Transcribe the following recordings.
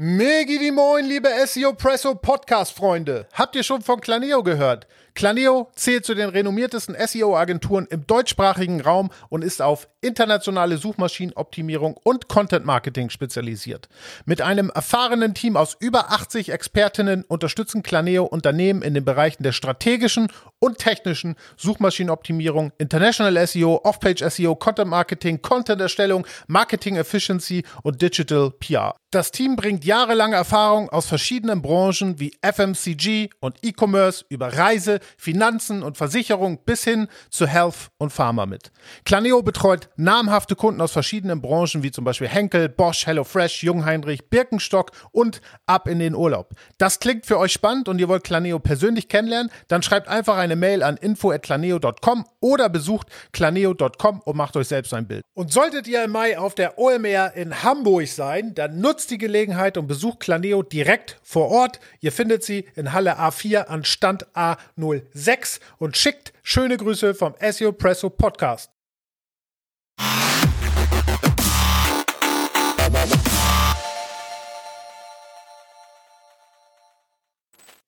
Megi die Moin, liebe SEO Presso Podcast Freunde. Habt ihr schon von Claneo gehört? Claneo zählt zu den renommiertesten SEO-Agenturen im deutschsprachigen Raum und ist auf internationale Suchmaschinenoptimierung und Content Marketing spezialisiert. Mit einem erfahrenen Team aus über 80 Expertinnen unterstützen Claneo Unternehmen in den Bereichen der strategischen und technischen Suchmaschinenoptimierung, International SEO, Off-Page SEO, Content Marketing, Content-Erstellung, Marketing Efficiency und Digital PR. Das Team bringt jahrelange Erfahrung aus verschiedenen Branchen wie FMCG und E-Commerce über Reise, Finanzen und Versicherung bis hin zu Health und Pharma mit. Claneo betreut namhafte Kunden aus verschiedenen Branchen wie zum Beispiel Henkel, Bosch, HelloFresh, Jungheinrich, Birkenstock und ab in den Urlaub. Das klingt für euch spannend und ihr wollt Claneo persönlich kennenlernen? Dann schreibt einfach eine Mail an info@claneo.com oder besucht claneo.com und macht euch selbst ein Bild. Und solltet ihr im Mai auf der OMR in Hamburg sein, dann nutzt die Gelegenheit und besucht Claneo direkt vor Ort. Ihr findet sie in Halle A4 an Stand A06 und schickt schöne Grüße vom SEO Presso Podcast.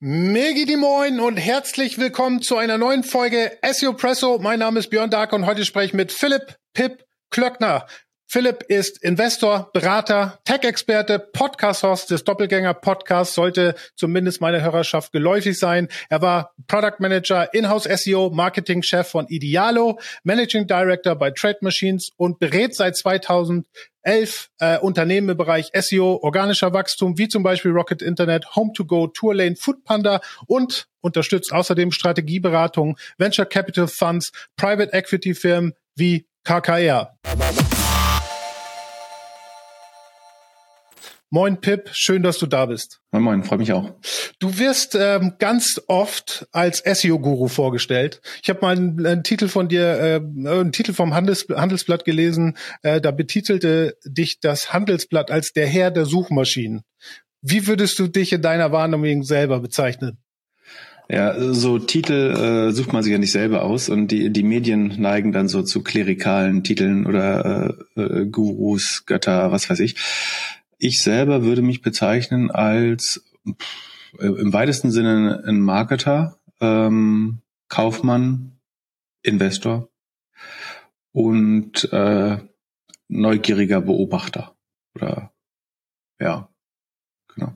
Megi die Moin und herzlich willkommen zu einer neuen Folge SEO Presso. Mein Name ist Björn Dark und heute spreche ich mit Philipp Pip Klöckner. Philipp ist Investor, Berater, Tech-Experte, Podcast-Host des Doppelgänger-Podcasts, sollte zumindest meiner Hörerschaft geläufig sein. Er war Product Manager, Inhouse SEO, Marketing-Chef von Idealo, Managing Director bei Trade Machines und berät seit 2011 äh, Unternehmen im Bereich SEO, organischer Wachstum, wie zum Beispiel Rocket Internet, Home2Go, Tourlane, Foodpanda und unterstützt außerdem Strategieberatung, Venture Capital Funds, Private Equity Firmen wie KKR. Moin Pip, schön, dass du da bist. Moin Moin, freue mich auch. Du wirst ähm, ganz oft als SEO-Guru vorgestellt. Ich habe mal einen, einen, Titel von dir, äh, einen Titel vom Handels, Handelsblatt gelesen. Äh, da betitelte dich das Handelsblatt als der Herr der Suchmaschinen. Wie würdest du dich in deiner Wahrnehmung selber bezeichnen? Ja, so Titel äh, sucht man sich ja nicht selber aus und die, die Medien neigen dann so zu klerikalen Titeln oder äh, äh, Gurus, Götter, was weiß ich. Ich selber würde mich bezeichnen als äh, im weitesten Sinne ein Marketer, ähm, Kaufmann, Investor und äh, neugieriger Beobachter. Oder ja, genau.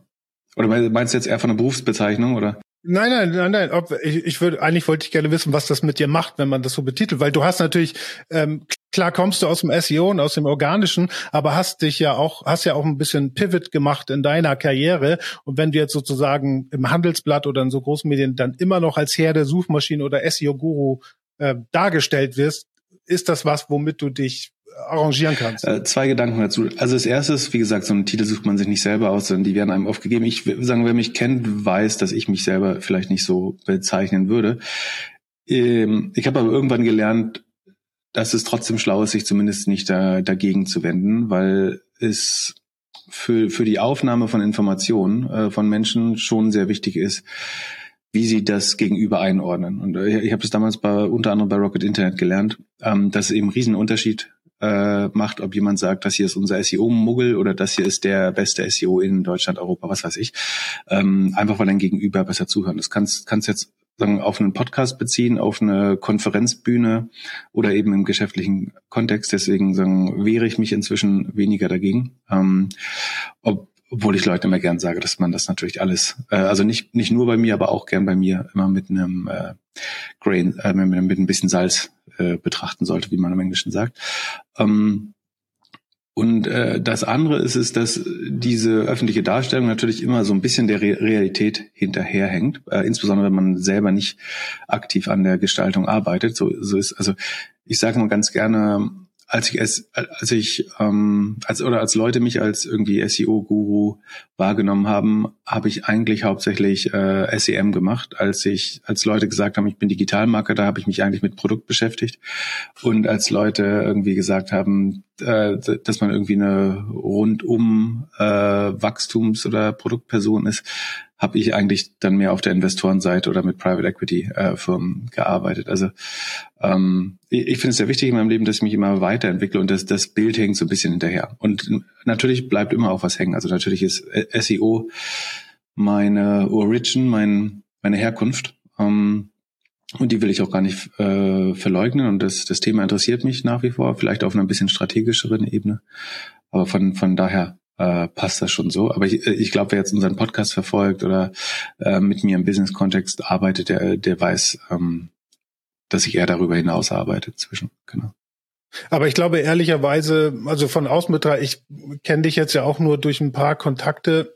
Oder meinst du jetzt eher von einer Berufsbezeichnung oder? Nein, nein, nein, nein. Ob, ich, ich würde eigentlich wollte ich gerne wissen, was das mit dir macht, wenn man das so betitelt, weil du hast natürlich ähm, klar kommst du aus dem SEO und aus dem organischen, aber hast dich ja auch hast ja auch ein bisschen Pivot gemacht in deiner Karriere und wenn du jetzt sozusagen im Handelsblatt oder in so großen Medien dann immer noch als Herr der Suchmaschine oder SEO Guru äh, dargestellt wirst, ist das was, womit du dich arrangieren kannst. Äh, zwei Gedanken dazu. Also das erste ist, wie gesagt, so einen Titel sucht man sich nicht selber aus, sondern die werden einem aufgegeben. Ich würde sagen, wer mich kennt, weiß, dass ich mich selber vielleicht nicht so bezeichnen würde. Ähm, ich habe aber irgendwann gelernt, dass es trotzdem schlau ist, sich zumindest nicht da, dagegen zu wenden, weil es für, für die Aufnahme von Informationen äh, von Menschen schon sehr wichtig ist, wie sie das gegenüber einordnen. Und äh, ich habe das damals bei unter anderem bei Rocket Internet gelernt, ähm, dass es eben einen riesen Unterschied äh, macht, ob jemand sagt, das hier ist unser SEO-Muggel oder das hier ist der beste SEO in Deutschland, Europa, was weiß ich. Ähm, einfach weil dein Gegenüber besser zuhören. Das kannst, kannst jetzt sagen, auf einen Podcast beziehen, auf eine Konferenzbühne oder eben im geschäftlichen Kontext. Deswegen sagen, wehre ich mich inzwischen weniger dagegen. Ähm, ob, obwohl ich Leuten immer gern sage, dass man das natürlich alles, äh, also nicht nicht nur bei mir, aber auch gern bei mir immer mit einem äh, Grain, äh, mit, mit ein bisschen Salz äh, betrachten sollte, wie man im Englischen sagt. Ähm, und äh, das andere ist es, dass diese öffentliche Darstellung natürlich immer so ein bisschen der Re Realität hinterherhängt, äh, insbesondere wenn man selber nicht aktiv an der Gestaltung arbeitet. So, so ist also ich sage mal ganz gerne, als ich es, als ich, ähm, als oder als Leute mich als irgendwie SEO-Guru wahrgenommen haben, habe ich eigentlich hauptsächlich äh, SEM gemacht. Als ich, als Leute gesagt haben, ich bin Digitalmarketer, habe ich mich eigentlich mit Produkt beschäftigt. Und als Leute irgendwie gesagt haben, äh, dass man irgendwie eine rundum äh, Wachstums- oder Produktperson ist, habe ich eigentlich dann mehr auf der Investorenseite oder mit Private Equity äh, Firmen gearbeitet. Also ähm, ich, ich finde es sehr wichtig in meinem Leben, dass ich mich immer weiterentwickle und das, das Bild hängt so ein bisschen hinterher. Und natürlich bleibt immer auch was hängen. Also natürlich ist SEO meine Origin, mein, meine Herkunft. Ähm, und die will ich auch gar nicht äh, verleugnen. Und das, das Thema interessiert mich nach wie vor, vielleicht auf einer bisschen strategischeren Ebene. Aber von, von daher äh, passt das schon so. Aber ich, ich glaube, wer jetzt unseren Podcast verfolgt oder äh, mit mir im Business-Kontext arbeitet, der, der weiß, ähm, dass ich eher darüber hinaus arbeite zwischen. Genau. Aber ich glaube ehrlicherweise, also von außen betrachtet, ich kenne dich jetzt ja auch nur durch ein paar Kontakte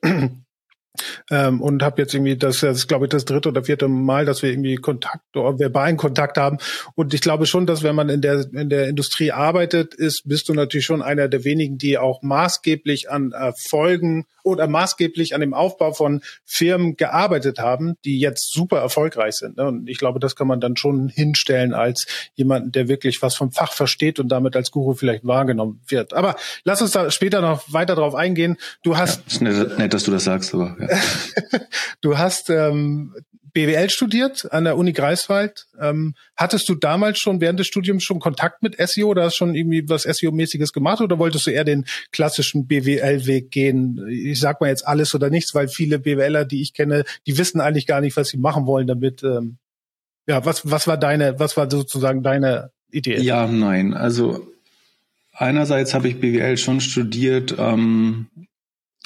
ähm, und habe jetzt irgendwie, das, das ist glaube ich das dritte oder vierte Mal, dass wir irgendwie Kontakt oder verbalen Kontakt haben. Und ich glaube schon, dass wenn man in der in der Industrie arbeitet, ist, bist du natürlich schon einer der wenigen, die auch maßgeblich an Erfolgen oder maßgeblich an dem Aufbau von Firmen gearbeitet haben, die jetzt super erfolgreich sind. Ne? Und ich glaube, das kann man dann schon hinstellen als jemanden, der wirklich was vom Fach versteht und damit als Guru vielleicht wahrgenommen wird. Aber lass uns da später noch weiter drauf eingehen. Du hast ja, nett, dass du das sagst, aber ja. du hast ähm, BWL studiert an der Uni Greifswald. Ähm, hattest du damals schon während des Studiums schon Kontakt mit SEO oder hast schon irgendwie was SEO-mäßiges gemacht oder wolltest du eher den klassischen BWL-Weg gehen? Ich sag mal jetzt alles oder nichts, weil viele BWLer, die ich kenne, die wissen eigentlich gar nicht, was sie machen wollen damit. Ähm, ja, was, was war deine, was war sozusagen deine Idee? Ja, nein. Also einerseits habe ich BWL schon studiert, ähm,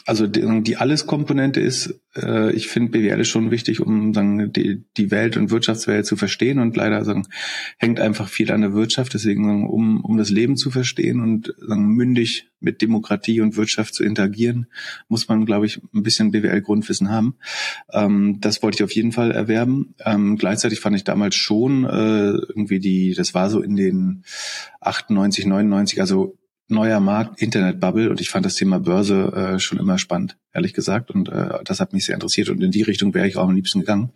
also die, die Alles-Komponente ist, äh, ich finde BWL ist schon wichtig, um sagen, die, die Welt und Wirtschaftswelt zu verstehen und leider sagen, hängt einfach viel an der Wirtschaft. Deswegen, sagen, um, um das Leben zu verstehen und sagen, mündig mit Demokratie und Wirtschaft zu interagieren, muss man, glaube ich, ein bisschen BWL-Grundwissen haben. Ähm, das wollte ich auf jeden Fall erwerben. Ähm, gleichzeitig fand ich damals schon äh, irgendwie die, das war so in den 98, 99, also neuer Markt, Internetbubble und ich fand das Thema Börse äh, schon immer spannend, ehrlich gesagt und äh, das hat mich sehr interessiert und in die Richtung wäre ich auch am liebsten gegangen.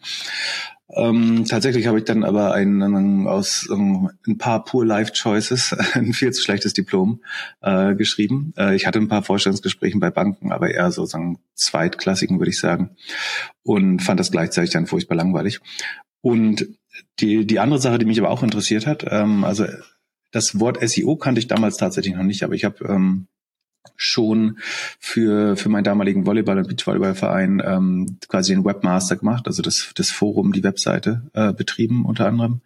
Ähm, tatsächlich habe ich dann aber ein, ein aus um, ein paar Poor Life Choices ein viel zu schlechtes Diplom äh, geschrieben. Äh, ich hatte ein paar Vorstellungsgespräche bei Banken, aber eher sozusagen zweitklassigen, würde ich sagen, und fand das gleichzeitig dann furchtbar langweilig. Und die, die andere Sache, die mich aber auch interessiert hat, ähm, also das Wort SEO kannte ich damals tatsächlich noch nicht, aber ich habe ähm, schon für, für meinen damaligen Volleyball- und Beachvolleyballverein ähm, quasi den Webmaster gemacht, also das, das Forum, die Webseite äh, betrieben unter anderem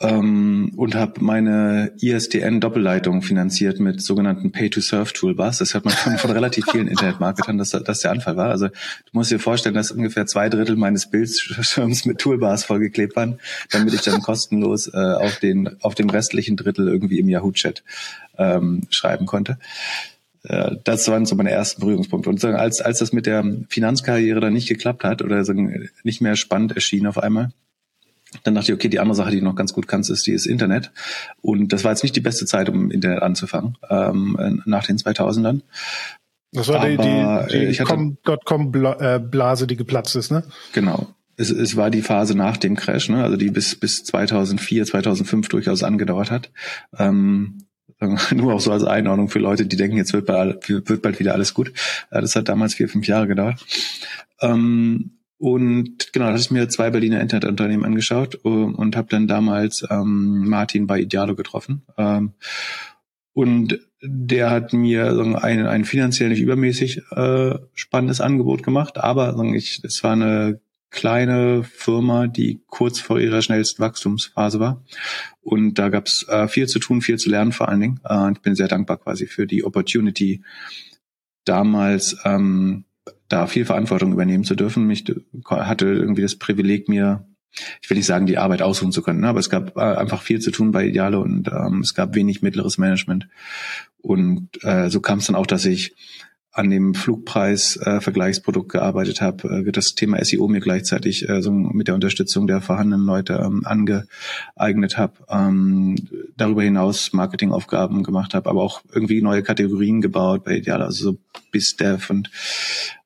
ähm, und habe meine ISDN-Doppelleitung finanziert mit sogenannten Pay-to-Serve-Toolbars. Das hört man von, von relativ vielen Internetmarketern, dass das der Anfall war. Also du musst dir vorstellen, dass ungefähr zwei Drittel meines Bildschirms mit Toolbars vollgeklebt waren, damit ich dann kostenlos äh, auf, den, auf dem restlichen Drittel irgendwie im Yahoo-Chat ähm, schreiben konnte äh, das waren so meine ersten Berührungspunkte. Und als, als das mit der Finanzkarriere dann nicht geklappt hat oder nicht mehr spannend erschien auf einmal, dann dachte ich, okay, die andere Sache, die du noch ganz gut kannst, ist, die ist Internet. Und das war jetzt nicht die beste Zeit, um Internet anzufangen, ähm, nach den 2000ern. Das war die, die, die Dotcom-Blase, äh, die geplatzt ist, ne? Genau. Es, es war die Phase nach dem Crash, ne? also die bis, bis 2004, 2005 durchaus angedauert hat. Ähm, nur auch so als Einordnung für Leute, die denken, jetzt wird bald, wird bald wieder alles gut. Äh, das hat damals vier, fünf Jahre gedauert. Ähm, und genau, da habe ich mir zwei Berliner Internetunternehmen angeschaut uh, und habe dann damals ähm, Martin bei Idealo getroffen. Ähm, und der hat mir sagen, ein, ein finanziell nicht übermäßig äh, spannendes Angebot gemacht, aber sagen, ich, es war eine kleine Firma, die kurz vor ihrer schnellsten Wachstumsphase war. Und da gab es äh, viel zu tun, viel zu lernen vor allen Dingen. Äh, ich bin sehr dankbar quasi für die Opportunity, damals ähm, da viel Verantwortung übernehmen zu dürfen. Ich hatte irgendwie das Privileg, mir, ich will nicht sagen, die Arbeit aussuchen zu können, aber es gab äh, einfach viel zu tun bei Ideale und ähm, es gab wenig mittleres Management. Und äh, so kam es dann auch, dass ich an dem Flugpreis-Vergleichsprodukt äh, gearbeitet habe, äh, das Thema SEO mir gleichzeitig äh, so mit der Unterstützung der vorhandenen Leute ähm, angeeignet habe, ähm, darüber hinaus Marketingaufgaben gemacht habe, aber auch irgendwie neue Kategorien gebaut bei Ideal, also so BizDev und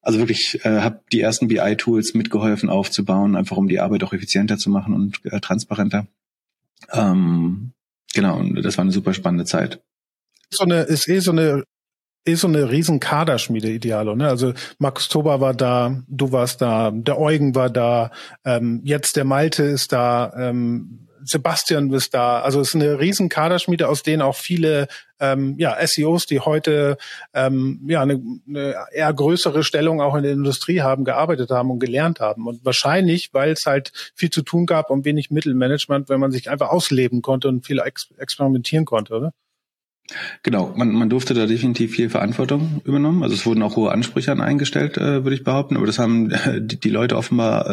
also wirklich äh, habe die ersten BI-Tools mitgeholfen aufzubauen, einfach um die Arbeit auch effizienter zu machen und äh, transparenter. Ähm, genau, und das war eine super spannende Zeit. So eine ist eh so eine ist so eine riesen Kaderschmiede Idealo, ne? Also Markus Tober war da, du warst da, der Eugen war da, ähm, jetzt der Malte ist da, ähm, Sebastian ist da. Also es ist eine riesen Kaderschmiede, aus denen auch viele ähm, ja, SEOs, die heute ähm, ja eine, eine eher größere Stellung auch in der Industrie haben, gearbeitet haben und gelernt haben. Und wahrscheinlich, weil es halt viel zu tun gab und wenig Mittelmanagement, wenn man sich einfach ausleben konnte und viel ex experimentieren konnte, oder? Genau, man, man durfte da definitiv viel Verantwortung übernommen. Also es wurden auch hohe Ansprüche an eingestellt, äh, würde ich behaupten. Aber das haben die, die Leute offenbar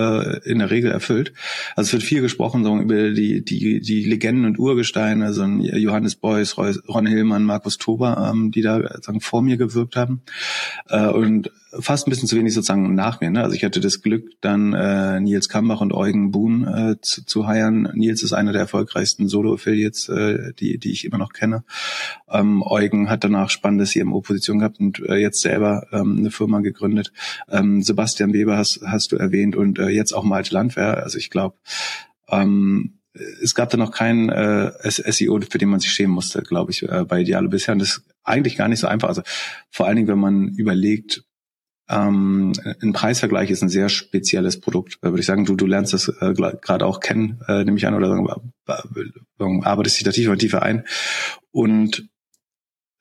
äh, in der Regel erfüllt. Also es wird viel gesprochen so, über die, die, die Legenden und Urgesteine, also Johannes Beuys, Ron Hillmann, Markus Tober, ähm, die da sagen, vor mir gewirkt haben. Äh, und fast ein bisschen zu wenig sozusagen nach mir. Ne? Also ich hatte das Glück, dann äh, Nils Kambach und Eugen Buhn äh, zu, zu heiern. Nils ist einer der erfolgreichsten Solo-Affiliates, äh, die, die ich immer noch kenne. Ähm, Eugen hat danach spannende CMO-Position gehabt und äh, jetzt selber ähm, eine Firma gegründet. Ähm, Sebastian Weber hast, hast du erwähnt und äh, jetzt auch Malte Landwehr. Also ich glaube, ähm, es gab da noch keinen äh, SEO, für den man sich schämen musste, glaube ich, äh, bei Idealo bisher. Und das ist eigentlich gar nicht so einfach. Also vor allen Dingen, wenn man überlegt, ähm, ein Preisvergleich ist ein sehr spezielles Produkt, würde ich sagen. Du, du lernst das äh, gerade auch kennen, äh, nehme ich an, oder sagen, arbeitest dich da tiefer und tiefer ein. Und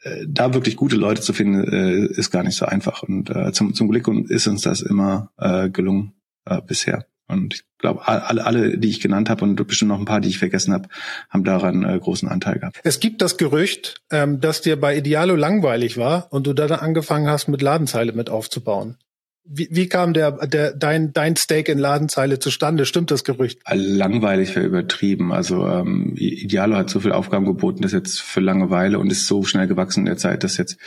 äh, da wirklich gute Leute zu finden, äh, ist gar nicht so einfach. Und äh, zum, zum Glück ist uns das immer äh, gelungen äh, bisher. Und ich glaube, alle, alle, die ich genannt habe und bestimmt noch ein paar, die ich vergessen habe, haben daran äh, großen Anteil gehabt. Es gibt das Gerücht, ähm, dass dir bei Idealo langweilig war und du dann angefangen hast, mit Ladenzeile mit aufzubauen. Wie, wie kam der, der dein dein Stake in Ladenzeile zustande? Stimmt das Gerücht? Langweilig wäre übertrieben. Also ähm, Idealo hat so viel Aufgaben geboten, dass jetzt für Langeweile und ist so schnell gewachsen in der Zeit, dass jetzt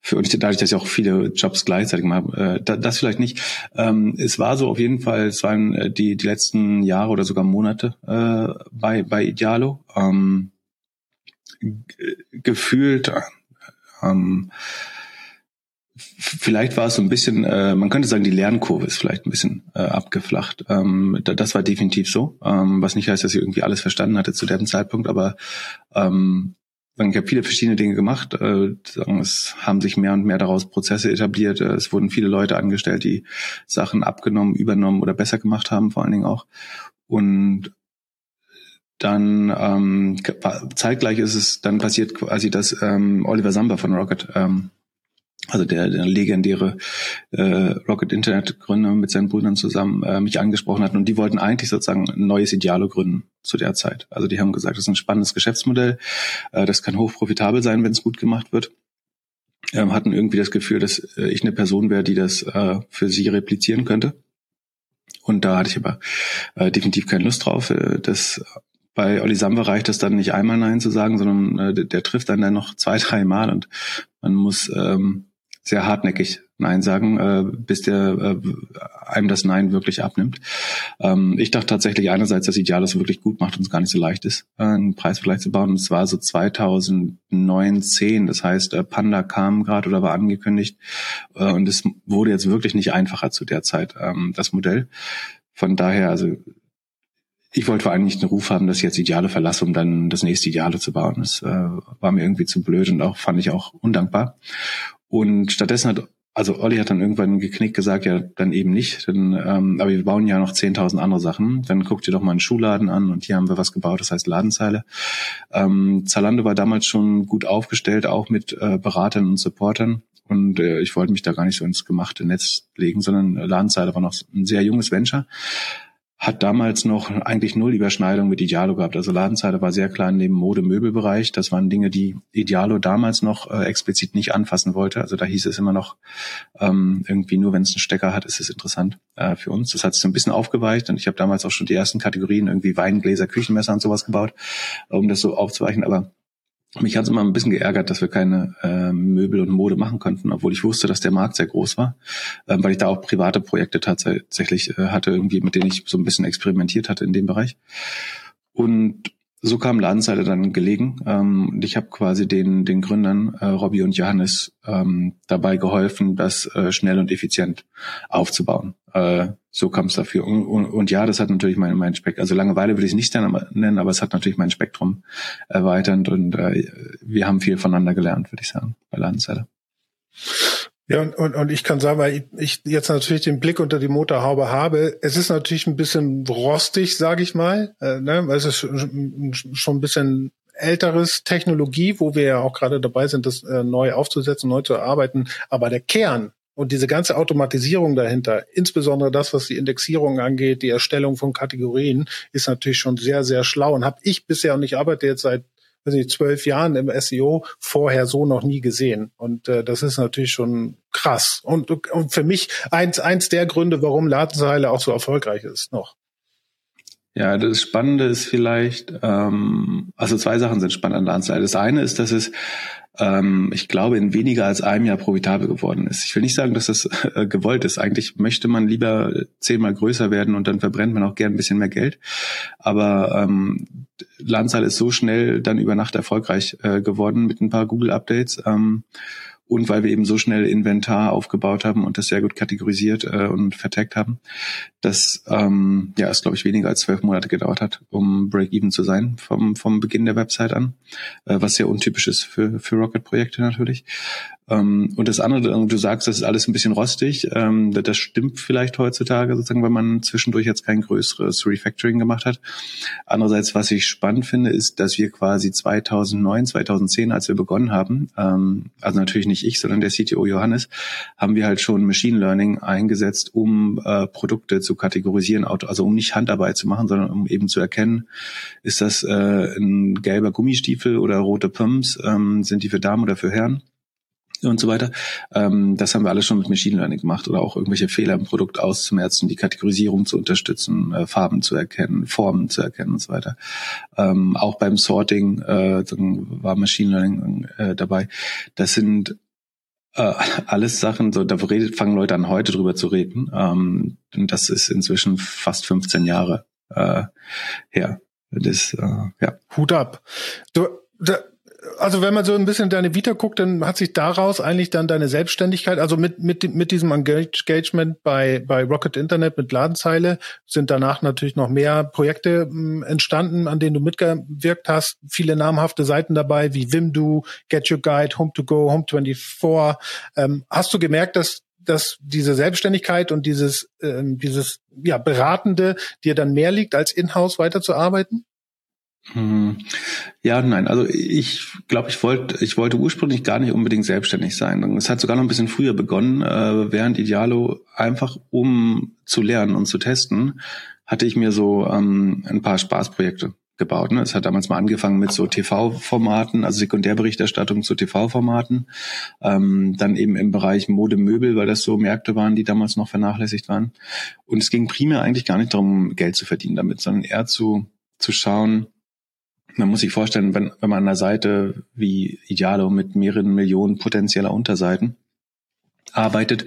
für und dadurch, dass ich auch viele Jobs gleichzeitig mache, äh, das vielleicht nicht. Ähm, es war so auf jeden Fall, es waren äh, die, die letzten Jahre oder sogar Monate äh, bei, bei Idealo. Ähm, gefühlt, ähm, vielleicht war es so ein bisschen, äh, man könnte sagen, die Lernkurve ist vielleicht ein bisschen äh, abgeflacht. Ähm, das war definitiv so, ähm, was nicht heißt, dass ich irgendwie alles verstanden hatte zu dem Zeitpunkt, aber ähm, ich habe viele verschiedene Dinge gemacht. Äh, es haben sich mehr und mehr daraus Prozesse etabliert. Äh, es wurden viele Leute angestellt, die Sachen abgenommen, übernommen oder besser gemacht haben, vor allen Dingen auch. Und dann ähm, zeitgleich ist es dann passiert quasi, dass ähm, Oliver Samba von Rocket ähm, also der, der legendäre äh, Rocket Internet Gründer mit seinen Brüdern zusammen äh, mich angesprochen hatten und die wollten eigentlich sozusagen ein neues Idealo gründen zu der Zeit. Also die haben gesagt, das ist ein spannendes Geschäftsmodell, äh, das kann hochprofitabel sein, wenn es gut gemacht wird. Ähm, hatten irgendwie das Gefühl, dass äh, ich eine Person wäre, die das äh, für sie replizieren könnte. Und da hatte ich aber äh, definitiv keine Lust drauf. Äh, das bei Olli Samba reicht es dann nicht einmal Nein zu sagen, sondern äh, der, der, trifft dann dann noch zwei, drei Mal und man muss ähm, sehr hartnäckig Nein sagen, äh, bis der äh, einem das Nein wirklich abnimmt. Ähm, ich dachte tatsächlich einerseits, dass Ideales wirklich gut macht und es gar nicht so leicht ist, äh, einen Preisvergleich zu bauen. Es war so 2009, Das heißt, äh, Panda kam gerade oder war angekündigt äh, und es wurde jetzt wirklich nicht einfacher zu der Zeit, ähm, das Modell. Von daher, also ich wollte vor allem nicht den Ruf haben, dass ich jetzt Ideale verlasse, um dann das nächste Ideale zu bauen. Das äh, war mir irgendwie zu blöd und auch fand ich auch undankbar. Und stattdessen hat, also Olli hat dann irgendwann geknickt gesagt, ja, dann eben nicht. Denn, ähm, aber wir bauen ja noch 10.000 andere Sachen. Dann guckt ihr doch mal einen Schuhladen an und hier haben wir was gebaut, das heißt Ladenzeile. Ähm, Zalando war damals schon gut aufgestellt, auch mit äh, Beratern und Supportern. Und äh, ich wollte mich da gar nicht so ins gemachte Netz legen, sondern Ladenzeile war noch ein sehr junges Venture hat damals noch eigentlich null Überschneidung mit Idealo gehabt. Also Ladenzeile war sehr klar dem Mode-Möbelbereich. Das waren Dinge, die Idealo damals noch äh, explizit nicht anfassen wollte. Also da hieß es immer noch, ähm, irgendwie nur wenn es einen Stecker hat, ist es interessant äh, für uns. Das hat sich so ein bisschen aufgeweicht und ich habe damals auch schon die ersten Kategorien, irgendwie Weingläser, Küchenmesser und sowas gebaut, um das so aufzuweichen. Aber mich hat es immer ein bisschen geärgert, dass wir keine äh, Möbel und Mode machen konnten, obwohl ich wusste, dass der Markt sehr groß war, äh, weil ich da auch private Projekte tatsächlich äh, hatte, irgendwie mit denen ich so ein bisschen experimentiert hatte in dem Bereich. Und so kam Ladenzeile dann gelegen. Ähm, und ich habe quasi den, den Gründern, äh, Robbie und Johannes, ähm, dabei geholfen, das äh, schnell und effizient aufzubauen. Äh, so kam es dafür. Und, und, und, ja, das hat natürlich mein, mein Spektrum, also Langeweile würde ich es nicht nennen, aber es hat natürlich mein Spektrum erweiternd und äh, wir haben viel voneinander gelernt, würde ich sagen, bei Ladenzeile. Ja, und, und, und ich kann sagen, weil ich jetzt natürlich den Blick unter die Motorhaube habe, es ist natürlich ein bisschen rostig, sage ich mal, äh, ne? weil es ist schon, schon ein bisschen älteres Technologie, wo wir ja auch gerade dabei sind, das äh, neu aufzusetzen, neu zu erarbeiten. Aber der Kern und diese ganze Automatisierung dahinter, insbesondere das, was die Indexierung angeht, die Erstellung von Kategorien, ist natürlich schon sehr, sehr schlau und habe ich bisher, und ich arbeite jetzt seit weiß nicht, zwölf Jahren im SEO vorher so noch nie gesehen. Und äh, das ist natürlich schon krass. Und, und für mich eins, eins der Gründe, warum Ladenzeile auch so erfolgreich ist noch. Ja, das Spannende ist vielleicht, ähm, also zwei Sachen sind spannend an Ladenzeile. Das eine ist, dass es ähm, ich glaube, in weniger als einem Jahr profitabel geworden ist. Ich will nicht sagen, dass das äh, gewollt ist. Eigentlich möchte man lieber zehnmal größer werden und dann verbrennt man auch gern ein bisschen mehr Geld. Aber ähm, Lanzahl ist so schnell dann über Nacht erfolgreich äh, geworden mit ein paar Google-Updates. Ähm, und weil wir eben so schnell Inventar aufgebaut haben und das sehr gut kategorisiert äh, und vertagt haben, dass ähm, ja es glaube ich weniger als zwölf Monate gedauert hat, um Break-even zu sein vom vom Beginn der Website an, äh, was sehr untypisch ist für für Rocket-Projekte natürlich. Ähm, und das andere, du sagst, das ist alles ein bisschen rostig. Ähm, das stimmt vielleicht heutzutage sozusagen, wenn man zwischendurch jetzt kein größeres Refactoring gemacht hat. Andererseits, was ich spannend finde, ist, dass wir quasi 2009, 2010, als wir begonnen haben, ähm, also natürlich nicht ich, sondern der CTO Johannes, haben wir halt schon Machine Learning eingesetzt, um äh, Produkte zu kategorisieren, also um nicht Handarbeit zu machen, sondern um eben zu erkennen, ist das äh, ein gelber Gummistiefel oder rote Pumps, sind die für Damen oder für Herren? Und so weiter. Ähm, das haben wir alles schon mit Machine Learning gemacht oder auch irgendwelche Fehler im Produkt auszumerzen, die Kategorisierung zu unterstützen, äh, Farben zu erkennen, Formen zu erkennen und so weiter. Ähm, auch beim Sorting äh, war Machine Learning äh, dabei. Das sind äh, alles Sachen, so da redet, fangen Leute an heute drüber zu reden. Ähm, und das ist inzwischen fast 15 Jahre äh, her. Das, äh, ja. Hut ab. Du, da, also wenn man so ein bisschen deine Vita guckt, dann hat sich daraus eigentlich dann deine Selbstständigkeit, also mit, mit, mit diesem Engagement bei, bei Rocket Internet mit Ladenzeile sind danach natürlich noch mehr Projekte hm, entstanden, an denen du mitgewirkt hast. Viele namhafte Seiten dabei, wie Wimdu, Get Your Guide, Home to Go, Home 24. Ähm, hast du gemerkt, dass dass diese Selbstständigkeit und dieses, ähm, dieses ja, Beratende dir dann mehr liegt, als in-house weiterzuarbeiten? Hm. Ja, nein. Also ich glaube, ich wollte, ich wollte ursprünglich gar nicht unbedingt selbstständig sein. Es hat sogar noch ein bisschen früher begonnen, äh, während Idealo einfach um zu lernen und zu testen, hatte ich mir so ähm, ein paar Spaßprojekte gebaut. Ne? Es hat damals mal angefangen mit so TV-Formaten, also Sekundärberichterstattung zu TV-Formaten, ähm, dann eben im Bereich Modemöbel, weil das so Märkte waren, die damals noch vernachlässigt waren. Und es ging primär eigentlich gar nicht darum, Geld zu verdienen damit, sondern eher zu zu schauen, man muss sich vorstellen, wenn, wenn man an einer Seite wie Idealo mit mehreren Millionen potenzieller Unterseiten arbeitet,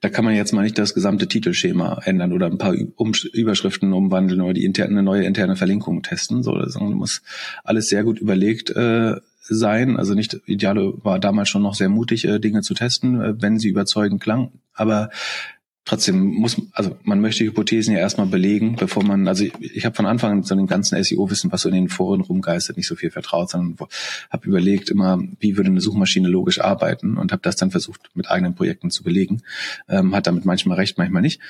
da kann man jetzt mal nicht das gesamte Titelschema ändern oder ein paar Überschriften umwandeln oder die interne, eine neue interne Verlinkung testen, so, sondern muss alles sehr gut überlegt äh, sein. Also nicht, Idealo war damals schon noch sehr mutig, äh, Dinge zu testen, äh, wenn sie überzeugend klang. Aber trotzdem muss, also man möchte Hypothesen ja erstmal belegen, bevor man, also ich, ich habe von Anfang an zu dem ganzen SEO-Wissen, was so in den Foren rumgeistert, nicht so viel vertraut, sondern habe überlegt immer, wie würde eine Suchmaschine logisch arbeiten und habe das dann versucht mit eigenen Projekten zu belegen. Ähm, hat damit manchmal recht, manchmal nicht.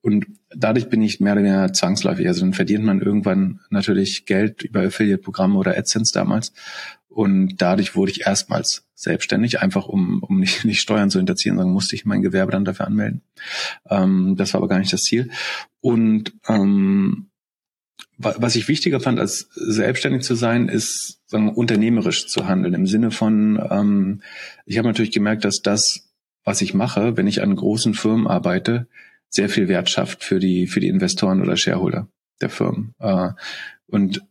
Und dadurch bin ich mehr oder weniger zwangsläufig. Also dann verdient man irgendwann natürlich Geld über Affiliate-Programme oder AdSense damals und dadurch wurde ich erstmals selbstständig, einfach um, um nicht, nicht Steuern zu hinterziehen, sondern musste ich mein Gewerbe dann dafür anmelden. Ähm, das war aber gar nicht das Ziel. Und ähm, was ich wichtiger fand, als selbstständig zu sein, ist sagen, unternehmerisch zu handeln. Im Sinne von, ähm, ich habe natürlich gemerkt, dass das, was ich mache, wenn ich an großen Firmen arbeite, sehr viel Wert schafft für die, für die Investoren oder Shareholder der Firmen. Äh, und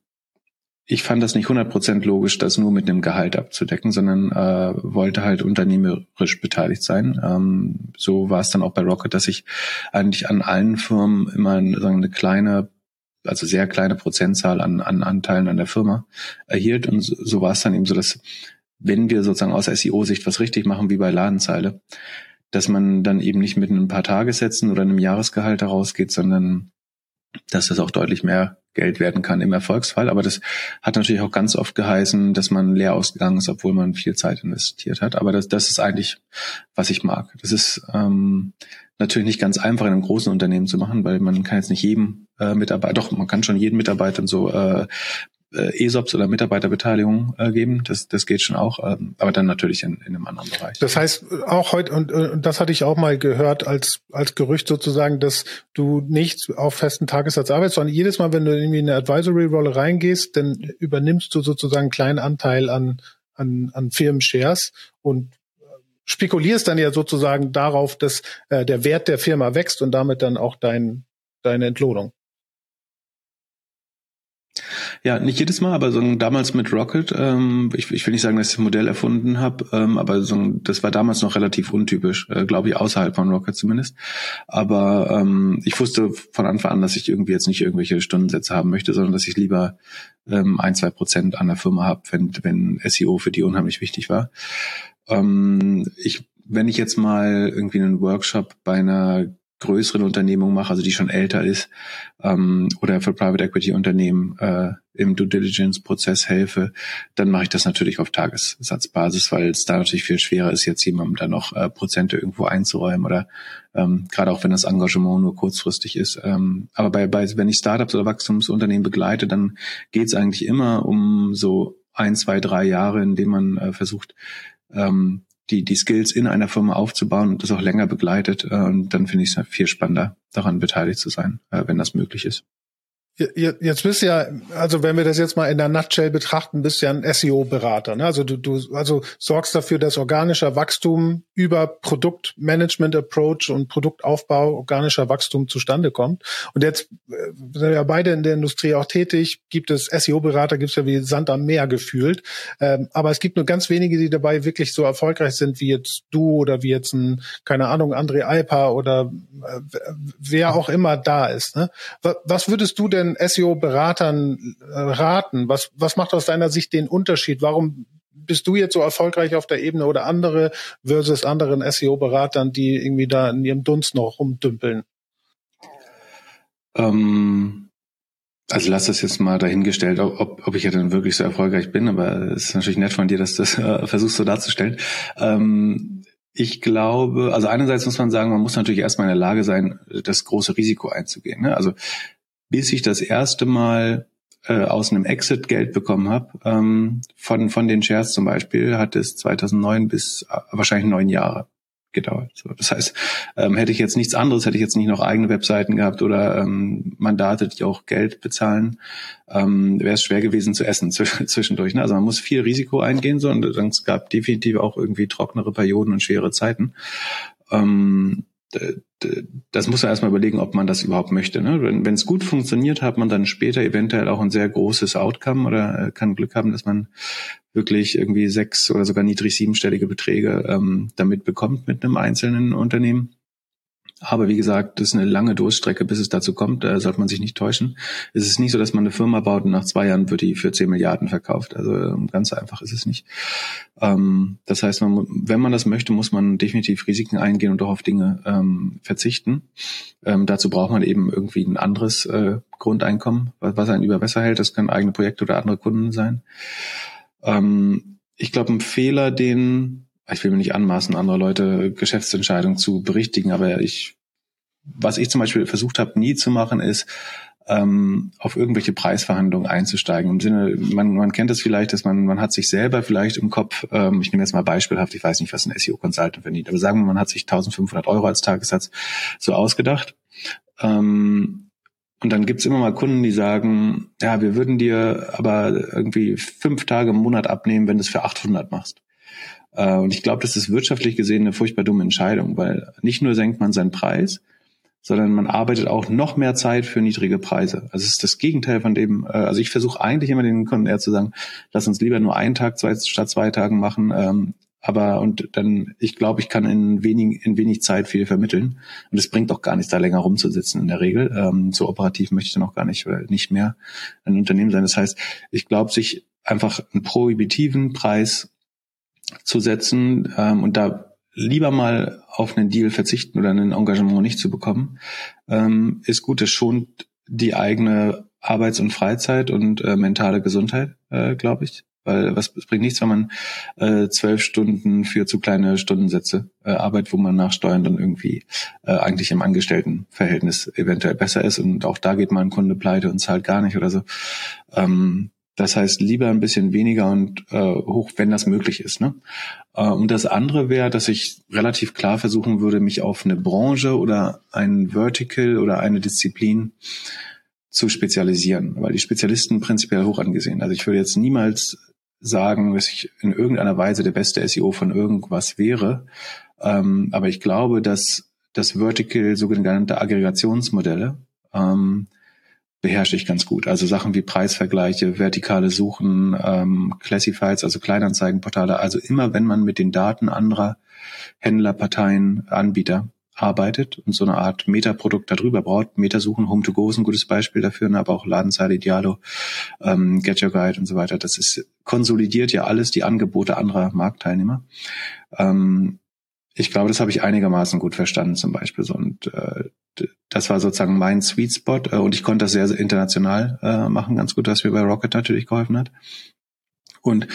ich fand das nicht 100% logisch, das nur mit einem Gehalt abzudecken, sondern äh, wollte halt unternehmerisch beteiligt sein. Ähm, so war es dann auch bei Rocket, dass ich eigentlich an allen Firmen immer sagen, eine kleine, also sehr kleine Prozentzahl an, an Anteilen an der Firma erhielt. Und so, so war es dann eben so, dass wenn wir sozusagen aus SEO-Sicht was richtig machen, wie bei Ladenzeile, dass man dann eben nicht mit ein paar Tagessätzen oder einem Jahresgehalt herausgeht, sondern dass das auch deutlich mehr Geld werden kann im Erfolgsfall. Aber das hat natürlich auch ganz oft geheißen, dass man leer ausgegangen ist, obwohl man viel Zeit investiert hat. Aber das, das ist eigentlich, was ich mag. Das ist ähm, natürlich nicht ganz einfach in einem großen Unternehmen zu machen, weil man kann jetzt nicht jedem äh, Mitarbeiter, doch man kann schon jeden Mitarbeiter so äh, äh, ESOPs oder Mitarbeiterbeteiligung äh, geben. Das, das geht schon auch, ähm, aber dann natürlich in, in einem anderen Bereich. Das heißt, auch heute, und, und das hatte ich auch mal gehört als, als Gerücht sozusagen, dass du nicht auf festen Tagessatz arbeitest, sondern jedes Mal, wenn du irgendwie in eine Advisory-Rolle reingehst, dann übernimmst du sozusagen einen kleinen Anteil an, an, an Firmenshares und äh, spekulierst dann ja sozusagen darauf, dass äh, der Wert der Firma wächst und damit dann auch dein, deine Entlohnung. Ja, nicht jedes Mal, aber so damals mit Rocket, ähm, ich, ich will nicht sagen, dass ich das Modell erfunden habe, ähm, aber so das war damals noch relativ untypisch, äh, glaube ich, außerhalb von Rocket zumindest. Aber ähm, ich wusste von Anfang an, dass ich irgendwie jetzt nicht irgendwelche Stundensätze haben möchte, sondern dass ich lieber ähm, ein, zwei Prozent an der Firma habe, wenn, wenn SEO für die unheimlich wichtig war. Ähm, ich, wenn ich jetzt mal irgendwie einen Workshop bei einer größeren Unternehmung mache, also die schon älter ist, ähm, oder für Private Equity Unternehmen äh, im Due Diligence Prozess helfe, dann mache ich das natürlich auf Tagessatzbasis, weil es da natürlich viel schwerer ist, jetzt jemandem da noch äh, Prozente irgendwo einzuräumen oder ähm, gerade auch wenn das Engagement nur kurzfristig ist. Ähm, aber bei, bei wenn ich Startups oder Wachstumsunternehmen begleite, dann geht es eigentlich immer um so ein, zwei, drei Jahre, in denen man äh, versucht, ähm, die, die Skills in einer Firma aufzubauen und das auch länger begleitet. Äh, und dann finde ich es viel spannender, daran beteiligt zu sein, äh, wenn das möglich ist. Jetzt bist du ja, also wenn wir das jetzt mal in der Nutshell betrachten, bist du ja ein SEO-Berater. Ne? Also du, du also sorgst dafür, dass organischer Wachstum über Produktmanagement-Approach und Produktaufbau organischer Wachstum zustande kommt. Und jetzt äh, sind ja beide in der Industrie auch tätig. Gibt es SEO-Berater, gibt es ja wie Sand am Meer gefühlt. Ähm, aber es gibt nur ganz wenige, die dabei wirklich so erfolgreich sind wie jetzt du oder wie jetzt ein, keine Ahnung, André Alper oder äh, wer auch immer da ist. Ne? Was würdest du denn denn SEO-Beratern äh, raten? Was, was macht aus deiner Sicht den Unterschied? Warum bist du jetzt so erfolgreich auf der Ebene oder andere versus anderen SEO-Beratern, die irgendwie da in ihrem Dunst noch rumdümpeln? Ähm, also lass das jetzt mal dahingestellt, ob, ob ich ja dann wirklich so erfolgreich bin, aber es ist natürlich nett von dir, dass du das äh, versuchst so darzustellen. Ähm, ich glaube, also einerseits muss man sagen, man muss natürlich erstmal in der Lage sein, das große Risiko einzugehen. Ne? Also bis ich das erste Mal äh, aus einem Exit Geld bekommen habe, ähm, von, von den Shares zum Beispiel, hat es 2009 bis äh, wahrscheinlich neun Jahre gedauert. So, das heißt, ähm, hätte ich jetzt nichts anderes, hätte ich jetzt nicht noch eigene Webseiten gehabt oder ähm, Mandate, die auch Geld bezahlen, ähm, wäre es schwer gewesen zu essen zwischendurch. Ne? Also man muss viel Risiko eingehen so und es gab definitiv auch irgendwie trocknere Perioden und schwere Zeiten. Ähm, das muss man erstmal überlegen, ob man das überhaupt möchte. Ne? Wenn es gut funktioniert, hat man dann später eventuell auch ein sehr großes Outcome oder äh, kann Glück haben, dass man wirklich irgendwie sechs oder sogar niedrig siebenstellige Beträge ähm, damit bekommt mit einem einzelnen Unternehmen. Aber wie gesagt, das ist eine lange Durststrecke, bis es dazu kommt. Da sollte man sich nicht täuschen. Es ist nicht so, dass man eine Firma baut und nach zwei Jahren wird die für 10 Milliarden verkauft. Also ähm, ganz einfach ist es nicht. Ähm, das heißt, wenn man das möchte, muss man definitiv Risiken eingehen und auch auf Dinge ähm, verzichten. Dazu braucht man eben irgendwie ein anderes äh, Grundeinkommen, was einen über Wasser hält. Das können eigene Projekte oder andere Kunden sein. Ich glaube, ein Fehler, den ich will mir nicht anmaßen, andere Leute Geschäftsentscheidungen zu berichtigen, aber ich, was ich zum Beispiel versucht habe, nie zu machen, ist, ähm, auf irgendwelche Preisverhandlungen einzusteigen. Im Sinne, man, man kennt es vielleicht, dass man, man hat sich selber vielleicht im Kopf, ähm, ich nehme jetzt mal beispielhaft, ich weiß nicht, was ein SEO-Consultant verdient, aber sagen wir, man hat sich 1500 Euro als Tagessatz so ausgedacht. Ähm, und dann gibt's immer mal Kunden, die sagen, ja, wir würden dir aber irgendwie fünf Tage im Monat abnehmen, wenn du es für 800 machst. Äh, und ich glaube, das ist wirtschaftlich gesehen eine furchtbar dumme Entscheidung, weil nicht nur senkt man seinen Preis, sondern man arbeitet auch noch mehr Zeit für niedrige Preise. Also es ist das Gegenteil von dem, äh, also ich versuche eigentlich immer den Kunden eher zu sagen, lass uns lieber nur einen Tag zwei, statt zwei Tagen machen. Ähm, aber und dann, ich glaube, ich kann in wenig, in wenig Zeit viel vermitteln. Und es bringt auch gar nichts, da länger rumzusitzen in der Regel. Ähm, so operativ möchte ich dann auch gar nicht, nicht mehr ein Unternehmen sein. Das heißt, ich glaube, sich einfach einen prohibitiven Preis zu setzen ähm, und da lieber mal auf einen Deal verzichten oder ein Engagement nicht zu bekommen, ähm, ist gut. Es schont die eigene Arbeits- und Freizeit und äh, mentale Gesundheit, äh, glaube ich. Weil was es bringt nichts, wenn man äh, zwölf Stunden für zu kleine Stundensätze äh, arbeitet, wo man nach Steuern dann irgendwie äh, eigentlich im Angestelltenverhältnis eventuell besser ist und auch da geht mal ein Kunde pleite und zahlt gar nicht oder so. Ähm, das heißt, lieber ein bisschen weniger und äh, hoch, wenn das möglich ist. Ne? Äh, und das andere wäre, dass ich relativ klar versuchen würde, mich auf eine Branche oder ein Vertical oder eine Disziplin zu spezialisieren, weil die Spezialisten prinzipiell hoch angesehen. Also ich würde jetzt niemals sagen, dass ich in irgendeiner Weise der beste SEO von irgendwas wäre. Ähm, aber ich glaube, dass das Vertical sogenannte Aggregationsmodelle ähm, beherrsche ich ganz gut. Also Sachen wie Preisvergleiche, vertikale Suchen, ähm, Classifieds, also Kleinanzeigenportale. Also immer, wenn man mit den Daten anderer Händler, Parteien, Anbieter arbeitet und so eine Art Metaprodukt darüber braucht. Metasuchen, Home to Go ist ein gutes Beispiel dafür, ne, aber auch Ladenzeile, Idealo, ähm, Get Your Guide und so weiter. Das ist konsolidiert ja alles die Angebote anderer Marktteilnehmer. Ähm, ich glaube, das habe ich einigermaßen gut verstanden zum Beispiel. So. Und äh, das war sozusagen mein Sweet Spot äh, und ich konnte das sehr, sehr international äh, machen, ganz gut, was mir bei Rocket natürlich geholfen hat. Und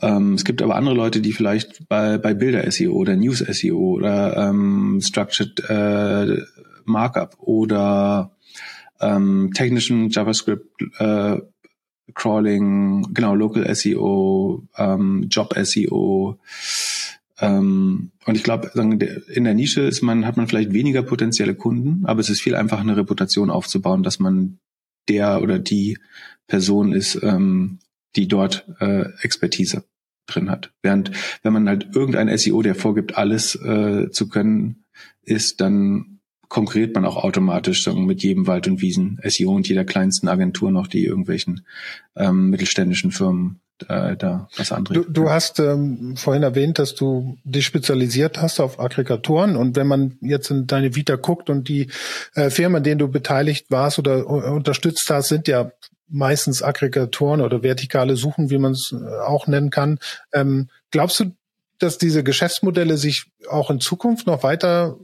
ähm, es gibt aber andere Leute, die vielleicht bei, bei Bilder-SEO oder News-SEO oder ähm, Structured äh, Markup oder ähm, technischen JavaScript äh, Crawling, genau, Local SEO, ähm, Job SEO. Ähm, und ich glaube, in der Nische ist man, hat man vielleicht weniger potenzielle Kunden, aber es ist viel einfacher, eine Reputation aufzubauen, dass man der oder die Person ist, ähm, die dort äh, Expertise drin hat. Während wenn man halt irgendein SEO, der vorgibt, alles äh, zu können, ist, dann konkurriert man auch automatisch sagen, mit jedem Wald- und Wiesen-SEO und jeder kleinsten Agentur noch, die irgendwelchen ähm, mittelständischen Firmen äh, da was andere. Du, du hast ähm, vorhin erwähnt, dass du dich spezialisiert hast auf Aggregatoren und wenn man jetzt in deine Vita guckt und die äh, Firmen, an denen du beteiligt warst oder unterstützt hast, sind ja meistens Aggregatoren oder vertikale Suchen, wie man es äh, auch nennen kann. Ähm, glaubst du, dass diese Geschäftsmodelle sich auch in Zukunft noch weiter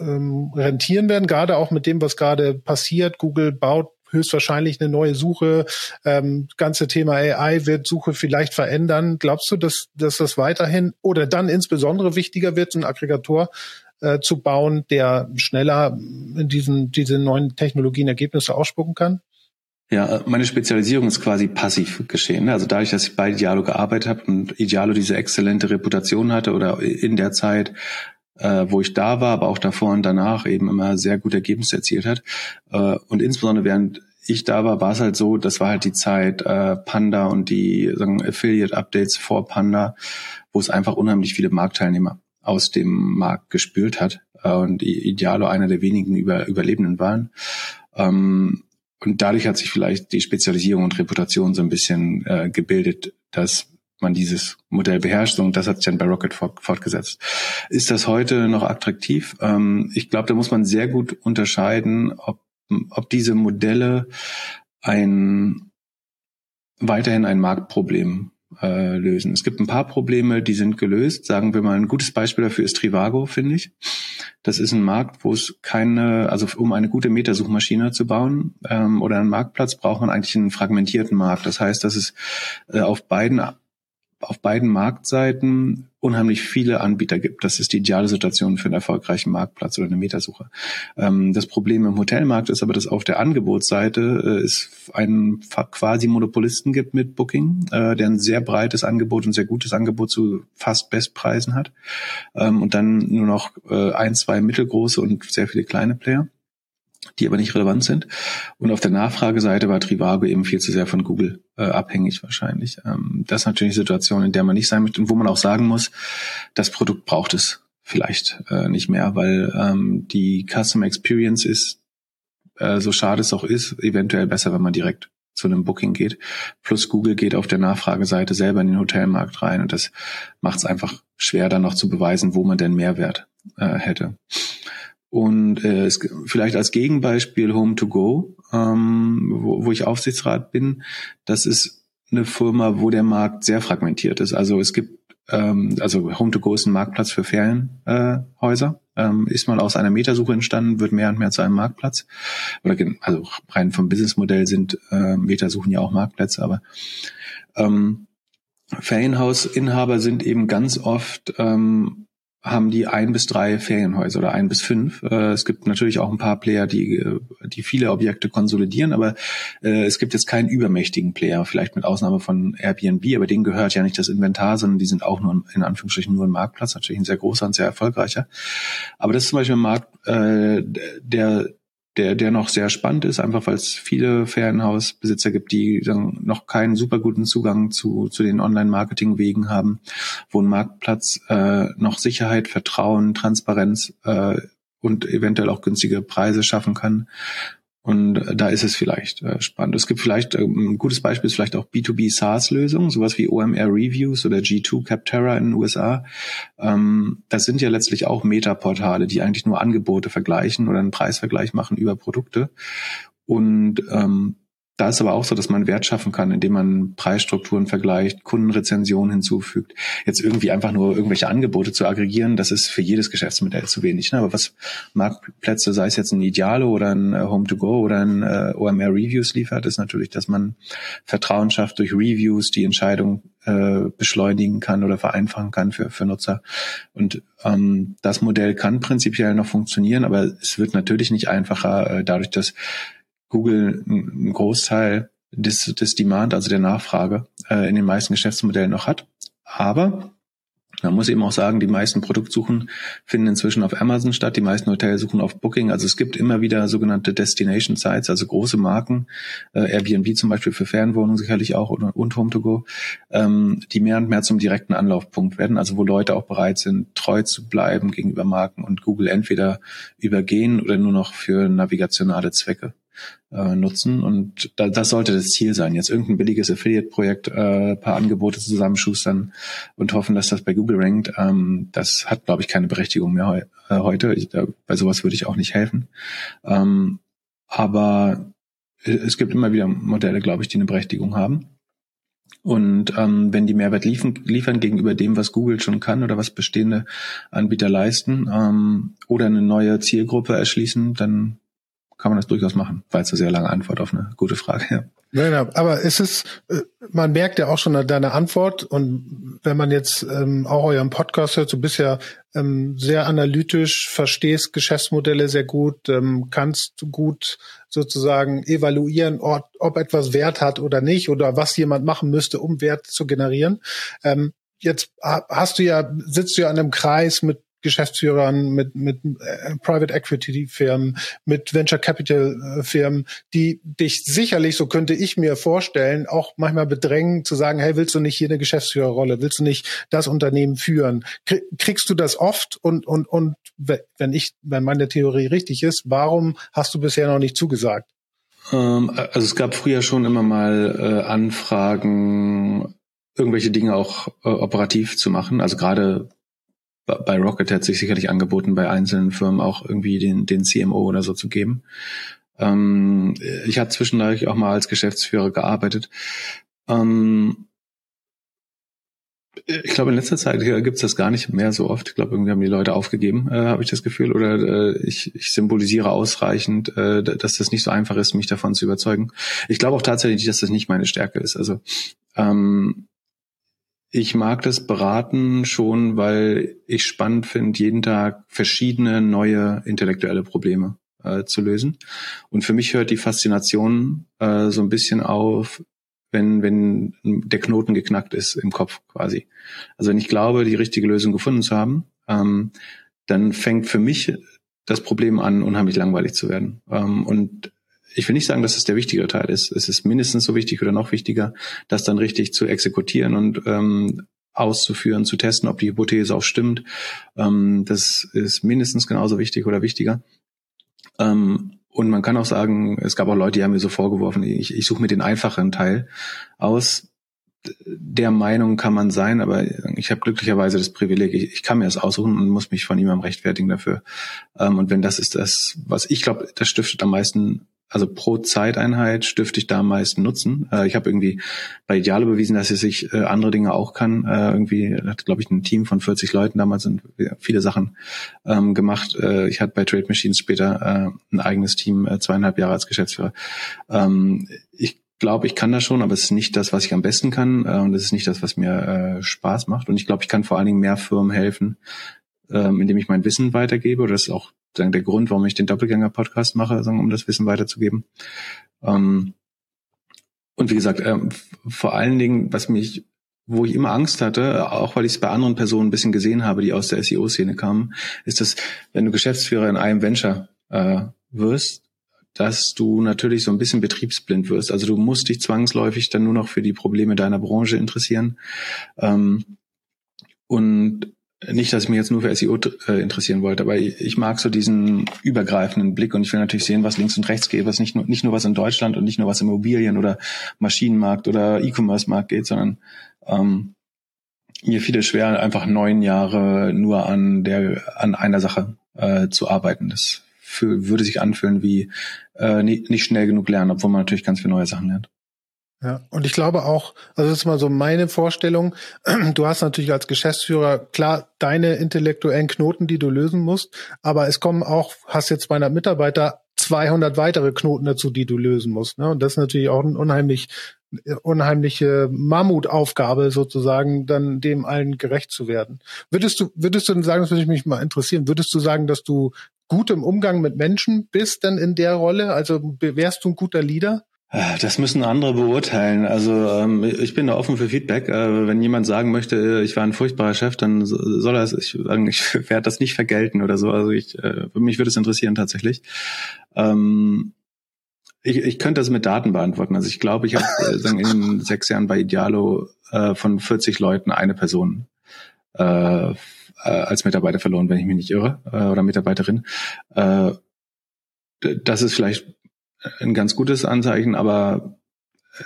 ähm, rentieren werden, gerade auch mit dem, was gerade passiert? Google baut höchstwahrscheinlich eine neue Suche. Ähm, ganze Thema AI wird Suche vielleicht verändern. Glaubst du, dass, dass das weiterhin oder dann insbesondere wichtiger wird, einen Aggregator äh, zu bauen, der schneller in diesen, diese neuen Technologien Ergebnisse ausspucken kann? Ja, meine Spezialisierung ist quasi passiv geschehen. Also dadurch, dass ich bei Idealo gearbeitet habe und Idealo diese exzellente Reputation hatte oder in der Zeit, äh, wo ich da war, aber auch davor und danach eben immer sehr gute Ergebnisse erzielt hat. Äh, und insbesondere während ich da war, war es halt so, das war halt die Zeit äh, Panda und die sagen, Affiliate-Updates vor Panda, wo es einfach unheimlich viele Marktteilnehmer aus dem Markt gespült hat äh, und Idealo einer der wenigen über, Überlebenden waren. Ähm, und dadurch hat sich vielleicht die Spezialisierung und Reputation so ein bisschen äh, gebildet, dass man dieses Modell beherrscht und das hat sich dann bei Rocket fort, fortgesetzt. Ist das heute noch attraktiv? Ähm, ich glaube, da muss man sehr gut unterscheiden, ob, ob diese Modelle ein weiterhin ein Marktproblem äh, lösen. Es gibt ein paar Probleme, die sind gelöst. Sagen wir mal, ein gutes Beispiel dafür ist Trivago, finde ich. Das ist ein Markt, wo es keine, also um eine gute Metasuchmaschine zu bauen ähm, oder einen Marktplatz, braucht man eigentlich einen fragmentierten Markt. Das heißt, dass es äh, auf beiden auf beiden Marktseiten unheimlich viele Anbieter gibt. Das ist die ideale Situation für einen erfolgreichen Marktplatz oder eine Metasuche. Ähm, das Problem im Hotelmarkt ist aber, dass auf der Angebotsseite äh, es einen quasi Monopolisten gibt mit Booking, äh, der ein sehr breites Angebot und sehr gutes Angebot zu fast Bestpreisen hat. Ähm, und dann nur noch äh, ein, zwei mittelgroße und sehr viele kleine Player die aber nicht relevant sind. Und auf der Nachfrageseite war Trivago eben viel zu sehr von Google äh, abhängig wahrscheinlich. Ähm, das ist natürlich eine Situation, in der man nicht sein möchte und wo man auch sagen muss, das Produkt braucht es vielleicht äh, nicht mehr, weil ähm, die Customer Experience ist, äh, so schade es auch ist, eventuell besser, wenn man direkt zu einem Booking geht. Plus Google geht auf der Nachfrageseite selber in den Hotelmarkt rein und das macht es einfach schwer, dann noch zu beweisen, wo man denn Mehrwert äh, hätte. Und äh, es, vielleicht als Gegenbeispiel Home to Go, ähm, wo, wo ich Aufsichtsrat bin, das ist eine Firma, wo der Markt sehr fragmentiert ist. Also es gibt, ähm, also Home to Go ist ein Marktplatz für Ferienhäuser. ähm, ist mal aus einer Metasuche entstanden, wird mehr und mehr zu einem Marktplatz. Oder also rein vom Businessmodell sind äh, Metasuchen ja auch Marktplätze, aber ähm, Ferienhausinhaber sind eben ganz oft ähm, haben die ein bis drei Ferienhäuser oder ein bis fünf. Äh, es gibt natürlich auch ein paar Player, die, äh, die viele Objekte konsolidieren, aber äh, es gibt jetzt keinen übermächtigen Player, vielleicht mit Ausnahme von Airbnb, aber denen gehört ja nicht das Inventar, sondern die sind auch nur in Anführungsstrichen nur ein Marktplatz, natürlich ein sehr großer und sehr erfolgreicher. Aber das ist zum Beispiel ein Markt, der der, der noch sehr spannend ist, einfach weil es viele Ferienhausbesitzer gibt, die dann noch keinen super guten Zugang zu, zu den Online-Marketing-Wegen haben, wo ein Marktplatz äh, noch Sicherheit, Vertrauen, Transparenz äh, und eventuell auch günstige Preise schaffen kann und da ist es vielleicht äh, spannend. Es gibt vielleicht, äh, ein gutes Beispiel ist vielleicht auch B2B SaaS-Lösungen, sowas wie OMR Reviews oder G2 Capterra in den USA. Ähm, das sind ja letztlich auch Metaportale, die eigentlich nur Angebote vergleichen oder einen Preisvergleich machen über Produkte. Und ähm, da ist aber auch so, dass man Wert schaffen kann, indem man Preisstrukturen vergleicht, Kundenrezensionen hinzufügt. Jetzt irgendwie einfach nur irgendwelche Angebote zu aggregieren, das ist für jedes Geschäftsmodell zu wenig. Ne? Aber was Marktplätze, sei es jetzt ein Idealo oder ein äh, Home-to-Go oder ein äh, OMR Reviews liefert, ist natürlich, dass man Vertrauen schafft durch Reviews, die Entscheidung äh, beschleunigen kann oder vereinfachen kann für, für Nutzer. Und ähm, das Modell kann prinzipiell noch funktionieren, aber es wird natürlich nicht einfacher, äh, dadurch, dass Google einen Großteil des, des Demand, also der Nachfrage, äh, in den meisten Geschäftsmodellen noch hat. Aber man muss eben auch sagen, die meisten Produktsuchen finden inzwischen auf Amazon statt, die meisten Hotels suchen auf Booking. Also es gibt immer wieder sogenannte Destination Sites, also große Marken, äh, Airbnb zum Beispiel für Fernwohnungen sicherlich auch und, und Home2Go, ähm, die mehr und mehr zum direkten Anlaufpunkt werden, also wo Leute auch bereit sind, treu zu bleiben gegenüber Marken und Google entweder übergehen oder nur noch für navigationale Zwecke äh, nutzen. Und da, das sollte das Ziel sein. Jetzt irgendein billiges Affiliate-Projekt, äh, paar Angebote zusammenschustern und hoffen, dass das bei Google rankt. Ähm, das hat, glaube ich, keine Berechtigung mehr heu äh, heute. Ich, da, bei sowas würde ich auch nicht helfen. Ähm, aber es gibt immer wieder Modelle, glaube ich, die eine Berechtigung haben. Und ähm, wenn die Mehrwert liefern, liefern gegenüber dem, was Google schon kann oder was bestehende Anbieter leisten ähm, oder eine neue Zielgruppe erschließen, dann kann man das durchaus machen. War jetzt eine sehr lange Antwort auf eine gute Frage. Ja. Nein, aber es ist, äh, man merkt ja auch schon an deiner Antwort und wenn man jetzt ähm, auch euren Podcast hört, du bist ja ähm, sehr analytisch, verstehst Geschäftsmodelle sehr gut, ähm, kannst gut sozusagen evaluieren, ob, ob, etwas Wert hat oder nicht oder was jemand machen müsste, um Wert zu generieren. Ähm, jetzt hast du ja, sitzt du ja in einem Kreis mit Geschäftsführern, mit, mit äh, Private Equity Firmen, mit Venture Capital äh, Firmen, die dich sicherlich, so könnte ich mir vorstellen, auch manchmal bedrängen zu sagen, hey, willst du nicht hier eine Geschäftsführerrolle? Willst du nicht das Unternehmen führen? Kriegst du das oft? Und, und, und wenn ich, wenn meine Theorie richtig ist, warum hast du bisher noch nicht zugesagt? Ähm, also es gab früher schon immer mal äh, Anfragen, irgendwelche Dinge auch operativ zu machen. Also gerade bei Rocket hat sich sicherlich angeboten, bei einzelnen Firmen auch irgendwie den, den CMO oder so zu geben. Ähm, ich habe zwischendurch auch mal als Geschäftsführer gearbeitet. Ähm, ich glaube, in letzter Zeit gibt's das gar nicht mehr so oft. Ich glaube, irgendwie haben die Leute aufgegeben, äh, habe ich das Gefühl. Oder äh, ich, ich symbolisiere ausreichend, äh, dass das nicht so einfach ist, mich davon zu überzeugen. Ich glaube auch tatsächlich, dass das nicht meine Stärke ist. Also ähm, ich mag das Beraten schon, weil ich spannend finde, jeden Tag verschiedene neue intellektuelle Probleme äh, zu lösen. Und für mich hört die Faszination äh, so ein bisschen auf, wenn, wenn der Knoten geknackt ist im Kopf quasi. Also wenn ich glaube, die richtige Lösung gefunden zu haben, ähm, dann fängt für mich das Problem an, unheimlich langweilig zu werden. Ähm, und ich will nicht sagen, dass es der wichtigere Teil ist. Es ist mindestens so wichtig oder noch wichtiger, das dann richtig zu exekutieren und ähm, auszuführen, zu testen, ob die Hypothese auch stimmt. Ähm, das ist mindestens genauso wichtig oder wichtiger. Ähm, und man kann auch sagen, es gab auch Leute, die haben mir so vorgeworfen, ich, ich suche mir den einfacheren Teil aus. Der Meinung kann man sein, aber ich habe glücklicherweise das Privileg, ich, ich kann mir das aussuchen und muss mich von niemandem rechtfertigen dafür. Ähm, und wenn das ist das, was ich glaube, das stiftet am meisten also pro Zeiteinheit stifte ich da am meisten Nutzen. Äh, ich habe irgendwie bei Idealo bewiesen, dass es sich äh, andere Dinge auch kann. Äh, irgendwie hat, glaube ich, ein Team von 40 Leuten damals und viele Sachen ähm, gemacht. Äh, ich hatte bei Trade Machines später äh, ein eigenes Team, äh, zweieinhalb Jahre als Geschäftsführer. Ähm, ich glaube, ich kann das schon, aber es ist nicht das, was ich am besten kann und es ist nicht das, was mir Spaß macht. Und ich glaube, ich kann vor allen Dingen mehr Firmen helfen, ähm, indem ich mein Wissen weitergebe. Das ist auch sagen, der Grund, warum ich den Doppelgänger-Podcast mache, sagen, um das Wissen weiterzugeben. Ähm, und wie gesagt, ähm, vor allen Dingen, was mich, wo ich immer Angst hatte, auch weil ich es bei anderen Personen ein bisschen gesehen habe, die aus der SEO-Szene kamen, ist dass, wenn du Geschäftsführer in einem Venture äh, wirst, dass du natürlich so ein bisschen betriebsblind wirst. Also du musst dich zwangsläufig dann nur noch für die Probleme deiner Branche interessieren. Ähm, und nicht, dass ich mich jetzt nur für SEO äh, interessieren wollte, aber ich, mag so diesen übergreifenden Blick und ich will natürlich sehen, was links und rechts geht, was nicht nur, nicht nur was in Deutschland und nicht nur was im Immobilien- oder Maschinenmarkt oder E-Commerce-Markt geht, sondern ähm, mir fiel es schwer, einfach neun Jahre nur an der an einer Sache äh, zu arbeiten. Das für, würde sich anfühlen wie äh, nicht schnell genug lernen, obwohl man natürlich ganz viele neue Sachen lernt. Ja, und ich glaube auch, also das ist mal so meine Vorstellung, du hast natürlich als Geschäftsführer klar deine intellektuellen Knoten, die du lösen musst, aber es kommen auch, hast jetzt 200 Mitarbeiter, 200 weitere Knoten dazu, die du lösen musst. Ne? Und das ist natürlich auch ein unheimlich, unheimliche Mammutaufgabe sozusagen, dann dem allen gerecht zu werden. Würdest du, würdest du denn sagen, das würde mich mal interessieren, würdest du sagen, dass du gut im Umgang mit Menschen bist denn in der Rolle? Also wärst du ein guter Leader? Äh, das müssen andere beurteilen. Also ähm, ich bin da offen für Feedback. Äh, wenn jemand sagen möchte, äh, ich war ein furchtbarer Chef, dann soll er es. Ich, ich werde das nicht vergelten oder so. Also ich, äh, mich würde es interessieren tatsächlich. Ähm, ich, ich könnte das mit Daten beantworten. Also ich glaube, ich habe äh, sagen in sechs Jahren bei Idealo äh, von 40 Leuten eine Person äh, äh, als Mitarbeiter verloren, wenn ich mich nicht irre, äh, oder Mitarbeiterin. Äh, das ist vielleicht ein ganz gutes Anzeichen, aber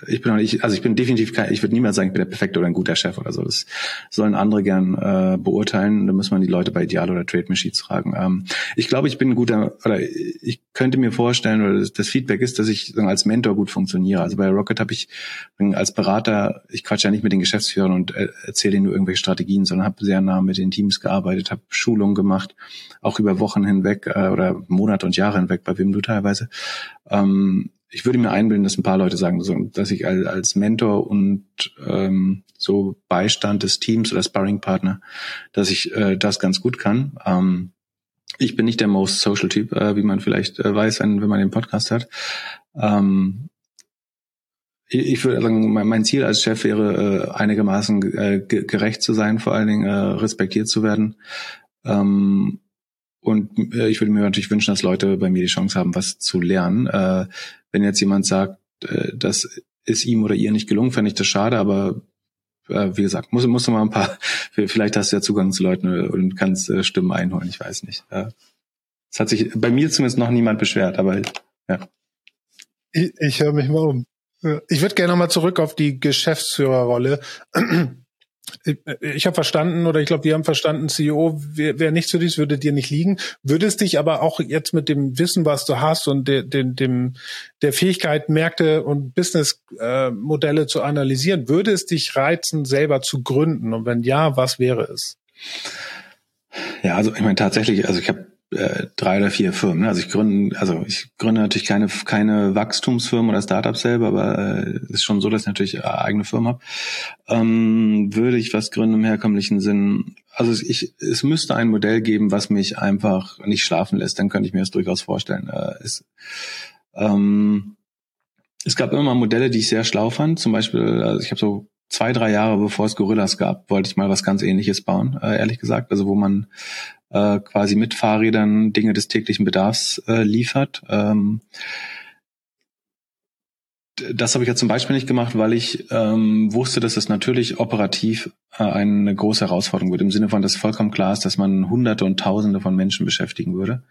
ich bin auch nicht, also ich bin definitiv kein, ich würde niemals sagen, ich bin der perfekte oder ein guter Chef oder so. Das sollen andere gern äh, beurteilen. Da muss man die Leute bei Ideal oder Trade Machines fragen. Ähm, ich glaube, ich bin ein guter, oder ich könnte mir vorstellen, oder das, Feedback ist, dass ich sagen, als Mentor gut funktioniere. Also bei Rocket habe ich als Berater, ich quatsche ja nicht mit den Geschäftsführern und äh, erzähle ihnen nur irgendwelche Strategien, sondern habe sehr nah mit den Teams gearbeitet, habe Schulungen gemacht, auch über Wochen hinweg äh, oder Monate und Jahre hinweg, bei wem du teilweise. Ähm, ich würde mir einbilden, dass ein paar Leute sagen, dass ich als Mentor und ähm, so Beistand des Teams oder Sparringpartner, dass ich äh, das ganz gut kann. Ähm, ich bin nicht der most social Typ, äh, wie man vielleicht äh, weiß, wenn, man den Podcast hat. Ähm, ich, würde sagen, mein, mein Ziel als Chef wäre, äh, einigermaßen äh, gerecht zu sein, vor allen Dingen äh, respektiert zu werden. Ähm, und äh, ich würde mir natürlich wünschen, dass Leute bei mir die Chance haben, was zu lernen. Äh, wenn jetzt jemand sagt, äh, das ist ihm oder ihr nicht gelungen, fände ich das schade, aber äh, wie gesagt, muss, musst du mal ein paar, vielleicht hast du ja Zugang zu Leuten und kannst äh, Stimmen einholen, ich weiß nicht. Äh, es hat sich bei mir zumindest noch niemand beschwert, aber ja. Ich, ich höre mich mal um. Ich würde gerne nochmal zurück auf die Geschäftsführerrolle ich, ich habe verstanden oder ich glaube, wir haben verstanden, CEO wäre wär nicht für dich, würde dir nicht liegen. Würdest dich aber auch jetzt mit dem Wissen, was du hast und de, de, dem der Fähigkeit, Märkte und Businessmodelle äh, zu analysieren, würde es dich reizen, selber zu gründen? Und wenn ja, was wäre es? Ja, also ich meine tatsächlich, also ich habe äh, drei oder vier Firmen. Also ich gründe, also ich gründe natürlich keine keine Wachstumsfirmen oder Startups selber, aber äh, ist schon so, dass ich natürlich äh, eigene Firmen habe. Ähm, würde ich was gründen im herkömmlichen Sinn? Also ich, es müsste ein Modell geben, was mich einfach nicht schlafen lässt. Dann könnte ich mir das durchaus vorstellen. Äh, es, ähm, es gab immer Modelle, die ich sehr schlau fand. Zum Beispiel, also ich habe so zwei, drei Jahre bevor es Gorillas gab, wollte ich mal was ganz ähnliches bauen, äh, ehrlich gesagt. Also wo man äh, quasi mit Fahrrädern Dinge des täglichen Bedarfs äh, liefert. Ähm, das habe ich ja zum Beispiel nicht gemacht, weil ich ähm, wusste, dass es natürlich operativ äh, eine große Herausforderung wird. Im Sinne von, dass vollkommen klar ist, dass man Hunderte und Tausende von Menschen beschäftigen würde.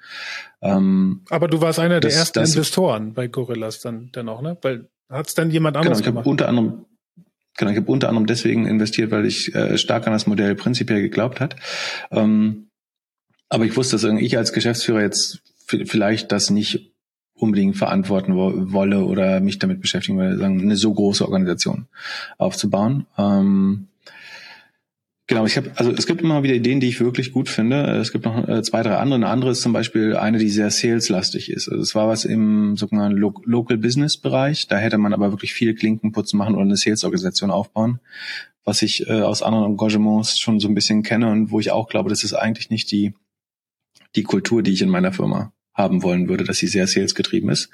Ähm, Aber du warst einer das, der ersten das, Investoren bei Gorillas dann, dann auch, ne? Weil hat es dann jemand anderes genau, ich gemacht? Unter anderem, genau, ich habe unter anderem deswegen investiert, weil ich äh, stark an das Modell prinzipiell geglaubt hat. Ähm, aber ich wusste, dass ich als Geschäftsführer jetzt vielleicht das nicht unbedingt verantworten wo, wolle oder mich damit beschäftigen will, sagen, eine so große Organisation aufzubauen. Ähm, Genau, ich habe, also es gibt immer wieder Ideen, die ich wirklich gut finde. Es gibt noch äh, zwei, drei andere. Eine andere ist zum Beispiel eine, die sehr saleslastig ist. Also es war was im sogenannten Lo Local Business Bereich. Da hätte man aber wirklich viel Klinkenputzen machen oder eine Sales-Organisation aufbauen, was ich äh, aus anderen Engagements schon so ein bisschen kenne und wo ich auch glaube, das ist eigentlich nicht die die Kultur, die ich in meiner Firma haben wollen würde, dass sie sehr salesgetrieben ist.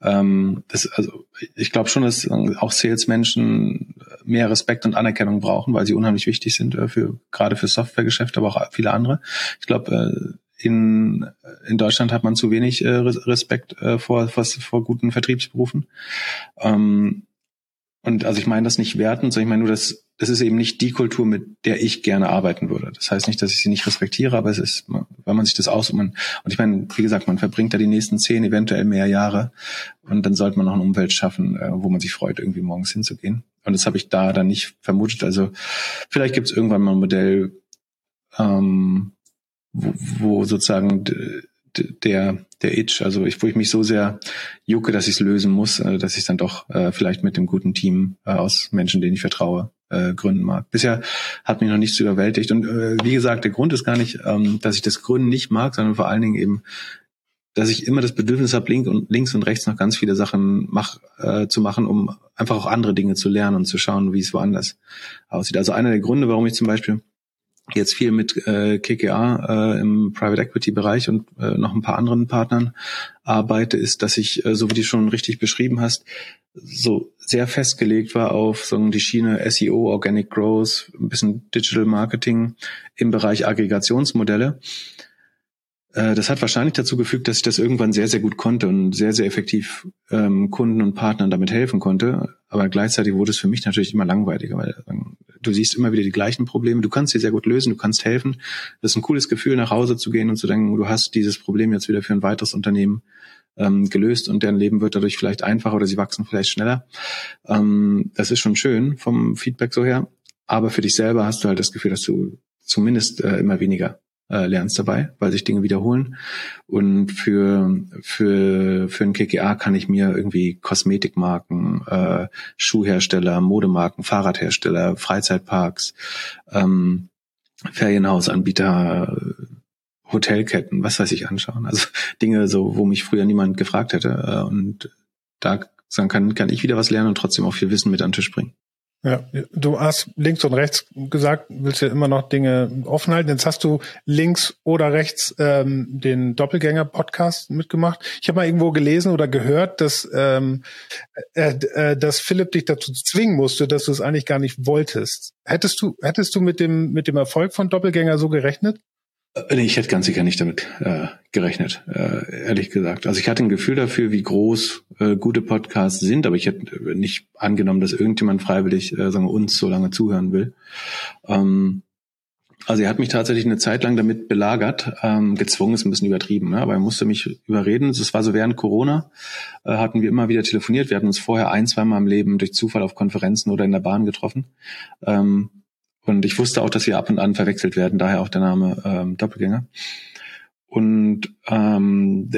Ähm, das, also ich glaube schon, dass auch Salesmenschen mehr Respekt und Anerkennung brauchen, weil sie unheimlich wichtig sind äh, für gerade für Softwaregeschäfte, aber auch viele andere. Ich glaube, äh, in, in Deutschland hat man zu wenig äh, Respekt äh, vor, vor, vor guten Vertriebsberufen. Ähm, und also ich meine das nicht wertend, sondern ich meine nur, dass das ist eben nicht die Kultur, mit der ich gerne arbeiten würde. Das heißt nicht, dass ich sie nicht respektiere, aber es ist, wenn man sich das aus und, man, und ich meine, wie gesagt, man verbringt da die nächsten zehn, eventuell mehr Jahre und dann sollte man noch eine Umwelt schaffen, äh, wo man sich freut, irgendwie morgens hinzugehen. Und das habe ich da dann nicht vermutet. Also vielleicht gibt es irgendwann mal ein Modell, ähm, wo, wo sozusagen der der Itch, also ich, wo ich mich so sehr jucke, dass ich es lösen muss, äh, dass ich dann doch äh, vielleicht mit dem guten Team äh, aus Menschen, denen ich vertraue, äh, gründen mag. Bisher hat mich noch nichts überwältigt. Und äh, wie gesagt, der Grund ist gar nicht, ähm, dass ich das Gründen nicht mag, sondern vor allen Dingen eben, dass ich immer das Bedürfnis habe, link und, links und rechts noch ganz viele Sachen mach, äh, zu machen, um einfach auch andere Dinge zu lernen und zu schauen, wie es woanders aussieht. Also einer der Gründe, warum ich zum Beispiel jetzt viel mit äh, KKA äh, im Private Equity Bereich und äh, noch ein paar anderen Partnern arbeite, ist, dass ich, äh, so wie du schon richtig beschrieben hast, so sehr festgelegt war auf so die Schiene SEO, Organic Growth, ein bisschen Digital Marketing im Bereich Aggregationsmodelle. Äh, das hat wahrscheinlich dazu gefügt, dass ich das irgendwann sehr, sehr gut konnte und sehr, sehr effektiv ähm, Kunden und Partnern damit helfen konnte. Aber gleichzeitig wurde es für mich natürlich immer langweiliger, weil ähm, du siehst immer wieder die gleichen Probleme. Du kannst sie sehr gut lösen, du kannst helfen. Das ist ein cooles Gefühl, nach Hause zu gehen und zu denken, du hast dieses Problem jetzt wieder für ein weiteres Unternehmen ähm, gelöst und deren Leben wird dadurch vielleicht einfacher oder sie wachsen vielleicht schneller. Ähm, das ist schon schön vom Feedback so her. Aber für dich selber hast du halt das Gefühl, dass du zumindest äh, immer weniger äh, lernst dabei, weil sich Dinge wiederholen. Und für, für, für ein KKA kann ich mir irgendwie Kosmetikmarken, äh, Schuhhersteller, Modemarken, Fahrradhersteller, Freizeitparks, ähm, Ferienhausanbieter, Hotelketten, was weiß ich, anschauen. Also Dinge so, wo mich früher niemand gefragt hätte. Äh, und da kann, kann ich wieder was lernen und trotzdem auch viel Wissen mit an den Tisch bringen. Ja, du hast links und rechts gesagt, willst ja immer noch Dinge offen halten. Jetzt hast du links oder rechts ähm, den Doppelgänger-Podcast mitgemacht. Ich habe mal irgendwo gelesen oder gehört, dass, ähm, äh, äh, dass Philipp dich dazu zwingen musste, dass du es eigentlich gar nicht wolltest. Hättest du, hättest du mit dem, mit dem Erfolg von Doppelgänger so gerechnet? Äh, nee, ich hätte ganz sicher nicht damit äh, gerechnet, äh, ehrlich gesagt. Also ich hatte ein Gefühl dafür, wie groß äh, gute Podcasts sind, aber ich hätte nicht angenommen, dass irgendjemand freiwillig äh, sagen wir, uns so lange zuhören will. Ähm, also er hat mich tatsächlich eine Zeit lang damit belagert, ähm, gezwungen ist ein bisschen übertrieben, ne? aber er musste mich überreden. Das war so während Corona, äh, hatten wir immer wieder telefoniert. Wir hatten uns vorher ein, zweimal im Leben durch Zufall auf Konferenzen oder in der Bahn getroffen. Ähm, und ich wusste auch, dass sie ab und an verwechselt werden, daher auch der Name ähm, Doppelgänger. Und ähm,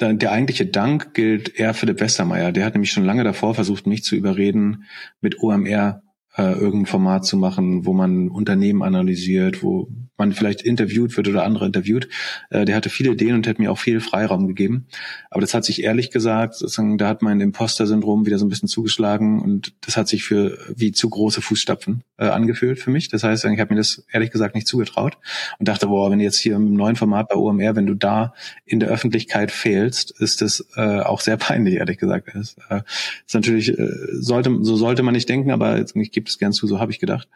der, der eigentliche Dank gilt eher Philipp Westermeier. Der hat nämlich schon lange davor versucht, mich zu überreden, mit OMR äh, irgendein Format zu machen, wo man Unternehmen analysiert, wo man vielleicht interviewt wird oder andere interviewt. Äh, der hatte viele Ideen und hat mir auch viel Freiraum gegeben. Aber das hat sich ehrlich gesagt, sozusagen, da hat mein Imposter-Syndrom wieder so ein bisschen zugeschlagen und das hat sich für wie zu große Fußstapfen äh, angefühlt für mich. Das heißt, ich habe mir das ehrlich gesagt nicht zugetraut und dachte, boah, wenn jetzt hier im neuen Format bei OMR, wenn du da in der Öffentlichkeit fehlst, ist das äh, auch sehr peinlich, ehrlich gesagt. Das äh, ist natürlich, äh, sollte, so sollte man nicht denken, aber ich gebe es gern zu, so habe ich gedacht.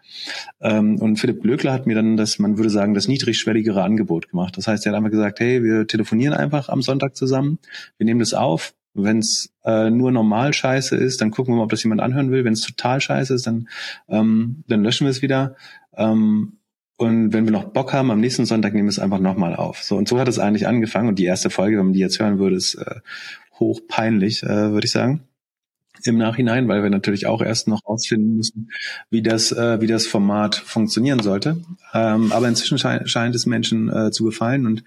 Ähm, und Philipp Glöckler hat mir dann, dass man würde sagen, das niedrigschwelligere Angebot gemacht. Das heißt, er hat einfach gesagt, hey, wir telefonieren einfach am Sonntag zusammen, wir nehmen das auf. Wenn es äh, nur normal scheiße ist, dann gucken wir mal, ob das jemand anhören will. Wenn es total scheiße ist, dann, ähm, dann löschen wir es wieder. Ähm, und wenn wir noch Bock haben, am nächsten Sonntag nehmen wir es einfach nochmal auf. So und so hat es eigentlich angefangen. Und die erste Folge, wenn man die jetzt hören würde, ist äh, hoch peinlich, äh, würde ich sagen im Nachhinein, weil wir natürlich auch erst noch ausfinden müssen, wie das, äh, wie das Format funktionieren sollte. Ähm, aber inzwischen scheint, scheint es Menschen äh, zu gefallen und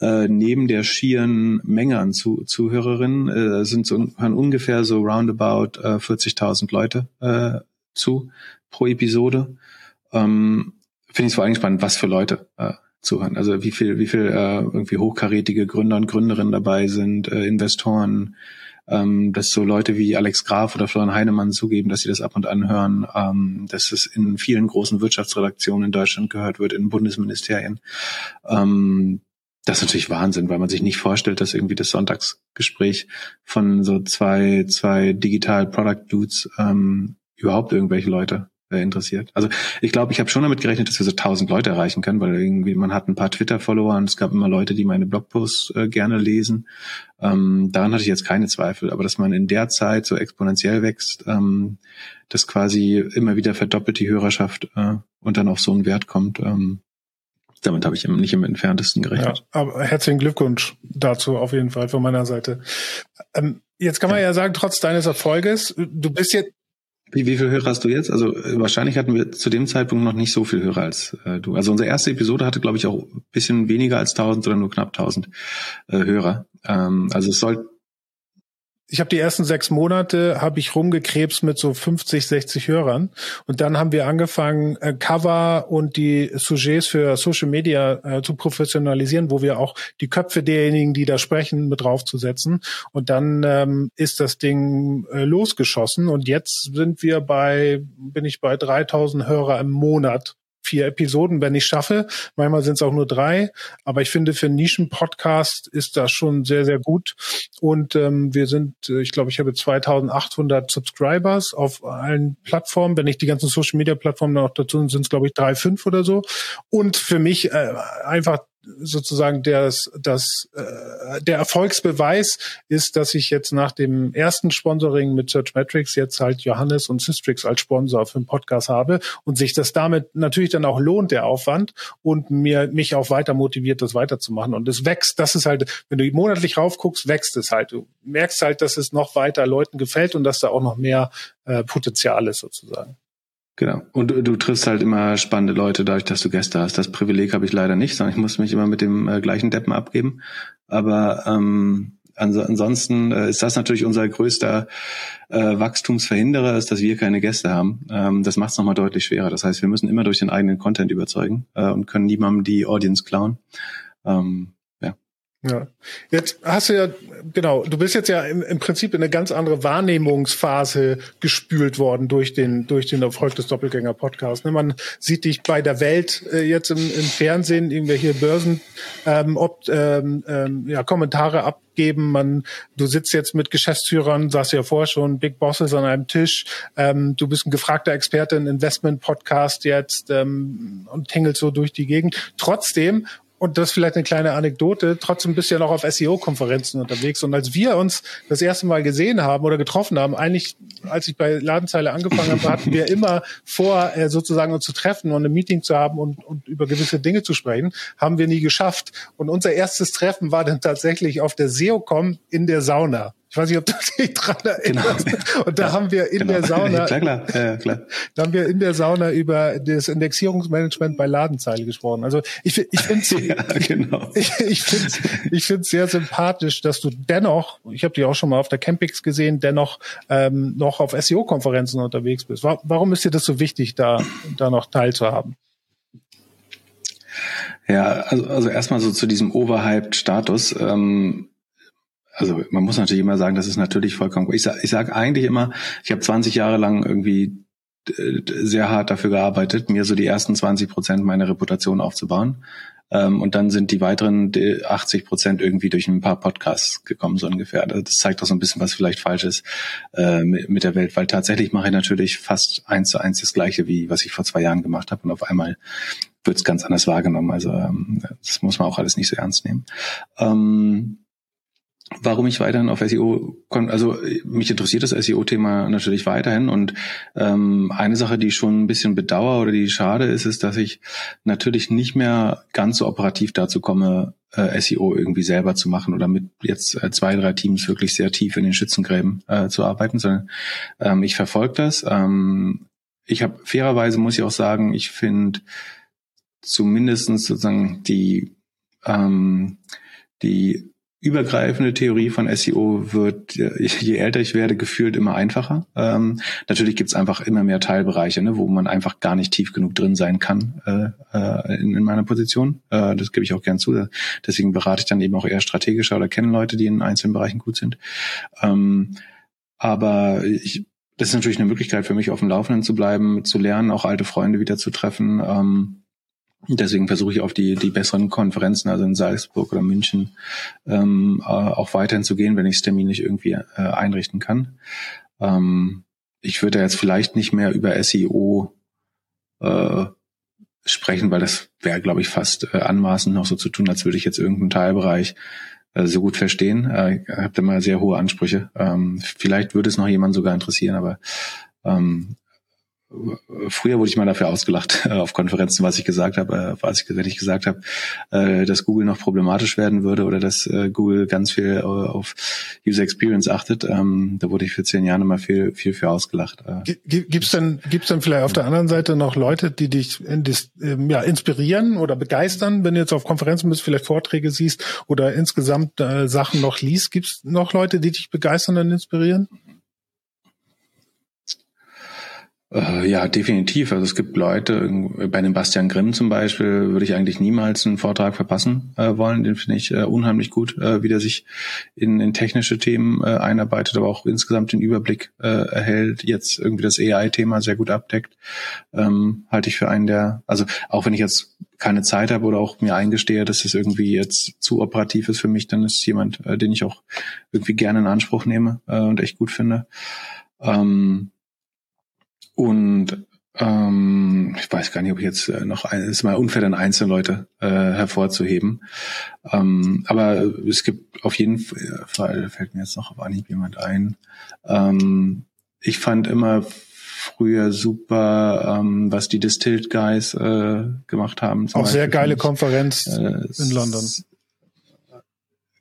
äh, neben der schieren Menge an Zu Zuhörerinnen äh, sind so hören ungefähr so roundabout äh, 40.000 Leute äh, zu pro Episode. Ähm, Finde ich es vor allem spannend, was für Leute äh, zuhören. Also wie viel, wie viel äh, irgendwie hochkarätige Gründer und Gründerinnen dabei sind, äh, Investoren, ähm, dass so Leute wie Alex Graf oder Florian Heinemann zugeben, dass sie das ab und an hören, ähm, dass es in vielen großen Wirtschaftsredaktionen in Deutschland gehört wird, in Bundesministerien. Ähm, das ist natürlich Wahnsinn, weil man sich nicht vorstellt, dass irgendwie das Sonntagsgespräch von so zwei, zwei Digital Product Dudes ähm, überhaupt irgendwelche Leute äh, interessiert. Also ich glaube, ich habe schon damit gerechnet, dass wir so tausend Leute erreichen können, weil irgendwie man hat ein paar Twitter-Follower und es gab immer Leute, die meine Blogposts äh, gerne lesen. Ähm, daran hatte ich jetzt keine Zweifel, aber dass man in der Zeit so exponentiell wächst, ähm, dass quasi immer wieder verdoppelt die Hörerschaft äh, und dann auf so einen Wert kommt, ähm, damit habe ich nicht im entferntesten gerechnet. Ja, aber herzlichen Glückwunsch dazu auf jeden Fall von meiner Seite. Ähm, jetzt kann man ja. ja sagen, trotz deines Erfolges, du bist jetzt wie, wie viel Hörer hast du jetzt? Also äh, wahrscheinlich hatten wir zu dem Zeitpunkt noch nicht so viel Hörer als äh, du. Also unsere erste Episode hatte, glaube ich, auch ein bisschen weniger als 1000 oder nur knapp 1000 äh, Hörer. Ähm, also es soll ich habe die ersten sechs Monate habe ich rumgekrebst mit so 50, 60 Hörern. Und dann haben wir angefangen äh, Cover und die Sujets für Social Media äh, zu professionalisieren, wo wir auch die Köpfe derjenigen, die da sprechen, mit draufzusetzen. Und dann ähm, ist das Ding äh, losgeschossen. Und jetzt sind wir bei bin ich bei 3000 Hörer im Monat vier Episoden, wenn ich schaffe. Manchmal sind es auch nur drei. Aber ich finde, für Nischen-Podcast ist das schon sehr, sehr gut. Und ähm, wir sind, äh, ich glaube, ich habe 2800 Subscribers auf allen Plattformen. Wenn ich die ganzen Social-Media-Plattformen noch dazu sind es, glaube ich, drei, fünf oder so. Und für mich äh, einfach sozusagen das, das, äh, der Erfolgsbeweis ist, dass ich jetzt nach dem ersten Sponsoring mit Searchmetrics jetzt halt Johannes und Systrix als Sponsor für den Podcast habe und sich das damit natürlich dann auch lohnt, der Aufwand und mir mich auch weiter motiviert, das weiterzumachen. Und es wächst, das ist halt, wenn du monatlich raufguckst, wächst es halt. Du merkst halt, dass es noch weiter Leuten gefällt und dass da auch noch mehr äh, Potenzial ist sozusagen. Genau. Und du, du triffst halt immer spannende Leute dadurch, dass du Gäste hast. Das Privileg habe ich leider nicht, sondern ich muss mich immer mit dem äh, gleichen Deppen abgeben. Aber ähm, ans ansonsten äh, ist das natürlich unser größter äh, Wachstumsverhinderer, ist, dass wir keine Gäste haben. Ähm, das macht es nochmal deutlich schwerer. Das heißt, wir müssen immer durch den eigenen Content überzeugen äh, und können niemandem die Audience klauen. Ähm, ja. Jetzt hast du ja, genau, du bist jetzt ja im, im, Prinzip in eine ganz andere Wahrnehmungsphase gespült worden durch den, durch den Erfolg des Doppelgänger-Podcasts. Ne? Man sieht dich bei der Welt äh, jetzt im, im Fernsehen, irgendwelche Börsen, ähm, ob, ähm, ähm, ja, Kommentare abgeben. Man, du sitzt jetzt mit Geschäftsführern, sagst ja vorher schon, Big Bosses an einem Tisch. Ähm, du bist ein gefragter Experte in Investment-Podcast jetzt ähm, und tingelst so durch die Gegend. Trotzdem, und das ist vielleicht eine kleine Anekdote, trotzdem bist du ja noch auf SEO-Konferenzen unterwegs. Und als wir uns das erste Mal gesehen haben oder getroffen haben, eigentlich, als ich bei Ladenzeile angefangen habe, hatten wir immer vor, äh, sozusagen uns zu treffen und ein Meeting zu haben und, und über gewisse Dinge zu sprechen, haben wir nie geschafft. Und unser erstes Treffen war dann tatsächlich auf der SEO-Com in der Sauna. Ich weiß nicht, ob du dich dran erinnerst. Genau. Und da ja, haben wir in genau. der Sauna, klar, klar. Ja, klar. da haben wir in der Sauna über das Indexierungsmanagement bei Ladenzeile gesprochen. Also ich, ich finde es ja, genau. ich, ich finde ich find's sehr sympathisch, dass du dennoch, ich habe dich auch schon mal auf der Campix gesehen, dennoch ähm, noch auf SEO-Konferenzen unterwegs bist. Warum ist dir das so wichtig, da, da noch teilzuhaben? Ja, also, also erstmal so zu diesem Overhyped-Status. Ähm, also man muss natürlich immer sagen, das ist natürlich vollkommen. Ich sage ich sag eigentlich immer, ich habe 20 Jahre lang irgendwie äh, sehr hart dafür gearbeitet, mir so die ersten 20 Prozent meiner Reputation aufzubauen. Ähm, und dann sind die weiteren 80 Prozent irgendwie durch ein paar Podcasts gekommen, so ungefähr. Das zeigt doch so ein bisschen, was vielleicht falsch ist äh, mit, der Welt, weil tatsächlich mache ich natürlich fast eins zu eins das Gleiche, wie was ich vor zwei Jahren gemacht habe. Und auf einmal wird es ganz anders wahrgenommen. Also ähm, das muss man auch alles nicht so ernst nehmen. Ähm, warum ich weiterhin auf SEO, also mich interessiert das SEO-Thema natürlich weiterhin und ähm, eine Sache, die schon ein bisschen bedauere oder die schade ist, ist, dass ich natürlich nicht mehr ganz so operativ dazu komme, äh, SEO irgendwie selber zu machen oder mit jetzt äh, zwei, drei Teams wirklich sehr tief in den Schützengräben äh, zu arbeiten, sondern ähm, ich verfolge das. Ähm, ich habe fairerweise muss ich auch sagen, ich finde zumindestens sozusagen die ähm, die übergreifende Theorie von SEO wird, je älter ich werde, gefühlt immer einfacher. Ähm, natürlich gibt's einfach immer mehr Teilbereiche, ne, wo man einfach gar nicht tief genug drin sein kann äh, äh, in, in, meiner Position. Äh, das gebe ich auch gern zu. Deswegen berate ich dann eben auch eher strategischer oder kenne Leute, die in einzelnen Bereichen gut sind. Ähm, aber ich, das ist natürlich eine Möglichkeit für mich, auf dem Laufenden zu bleiben, zu lernen, auch alte Freunde wieder zu treffen. Ähm, Deswegen versuche ich auf die, die besseren Konferenzen, also in Salzburg oder München, ähm, äh, auch weiterhin zu gehen, wenn ich es terminlich irgendwie äh, einrichten kann. Ähm, ich würde jetzt vielleicht nicht mehr über SEO äh, sprechen, weil das wäre, glaube ich, fast äh, anmaßend noch so zu tun, als würde ich jetzt irgendeinen Teilbereich äh, so gut verstehen. Äh, ich habe da mal sehr hohe Ansprüche. Ähm, vielleicht würde es noch jemand sogar interessieren, aber ähm, früher wurde ich mal dafür ausgelacht äh, auf Konferenzen, was ich gesagt habe, äh, was ich, wenn ich gesagt habe, äh, dass Google noch problematisch werden würde oder dass Google ganz viel auf User Experience achtet. Ähm, da wurde ich für zehn Jahre mal viel, viel für ausgelacht. Gibt's denn, gibt's denn vielleicht auf der anderen Seite noch Leute, die dich ähm, ja, inspirieren oder begeistern, wenn du jetzt auf Konferenzen bist, vielleicht Vorträge siehst oder insgesamt äh, Sachen noch liest? Gibt's noch Leute, die dich begeistern und inspirieren? Äh, ja, definitiv. Also es gibt Leute, bei dem Bastian Grimm zum Beispiel, würde ich eigentlich niemals einen Vortrag verpassen äh, wollen. Den finde ich äh, unheimlich gut, äh, wie der sich in, in technische Themen äh, einarbeitet, aber auch insgesamt den Überblick äh, erhält, jetzt irgendwie das AI-Thema sehr gut abdeckt. Ähm, halte ich für einen der, also auch wenn ich jetzt keine Zeit habe oder auch mir eingestehe, dass es irgendwie jetzt zu operativ ist für mich, dann ist jemand, äh, den ich auch irgendwie gerne in Anspruch nehme äh, und echt gut finde. Ähm, und ähm, ich weiß gar nicht, ob ich jetzt äh, noch ein, ist mal unfair, dann einzelne Leute äh, hervorzuheben. Ähm, aber es gibt auf jeden Fall, fällt mir jetzt noch auf Anhieb jemand ein. Ähm, ich fand immer früher super, ähm, was die Distilled Guys äh, gemacht haben. Auch sehr geile ich. Konferenz äh, in London.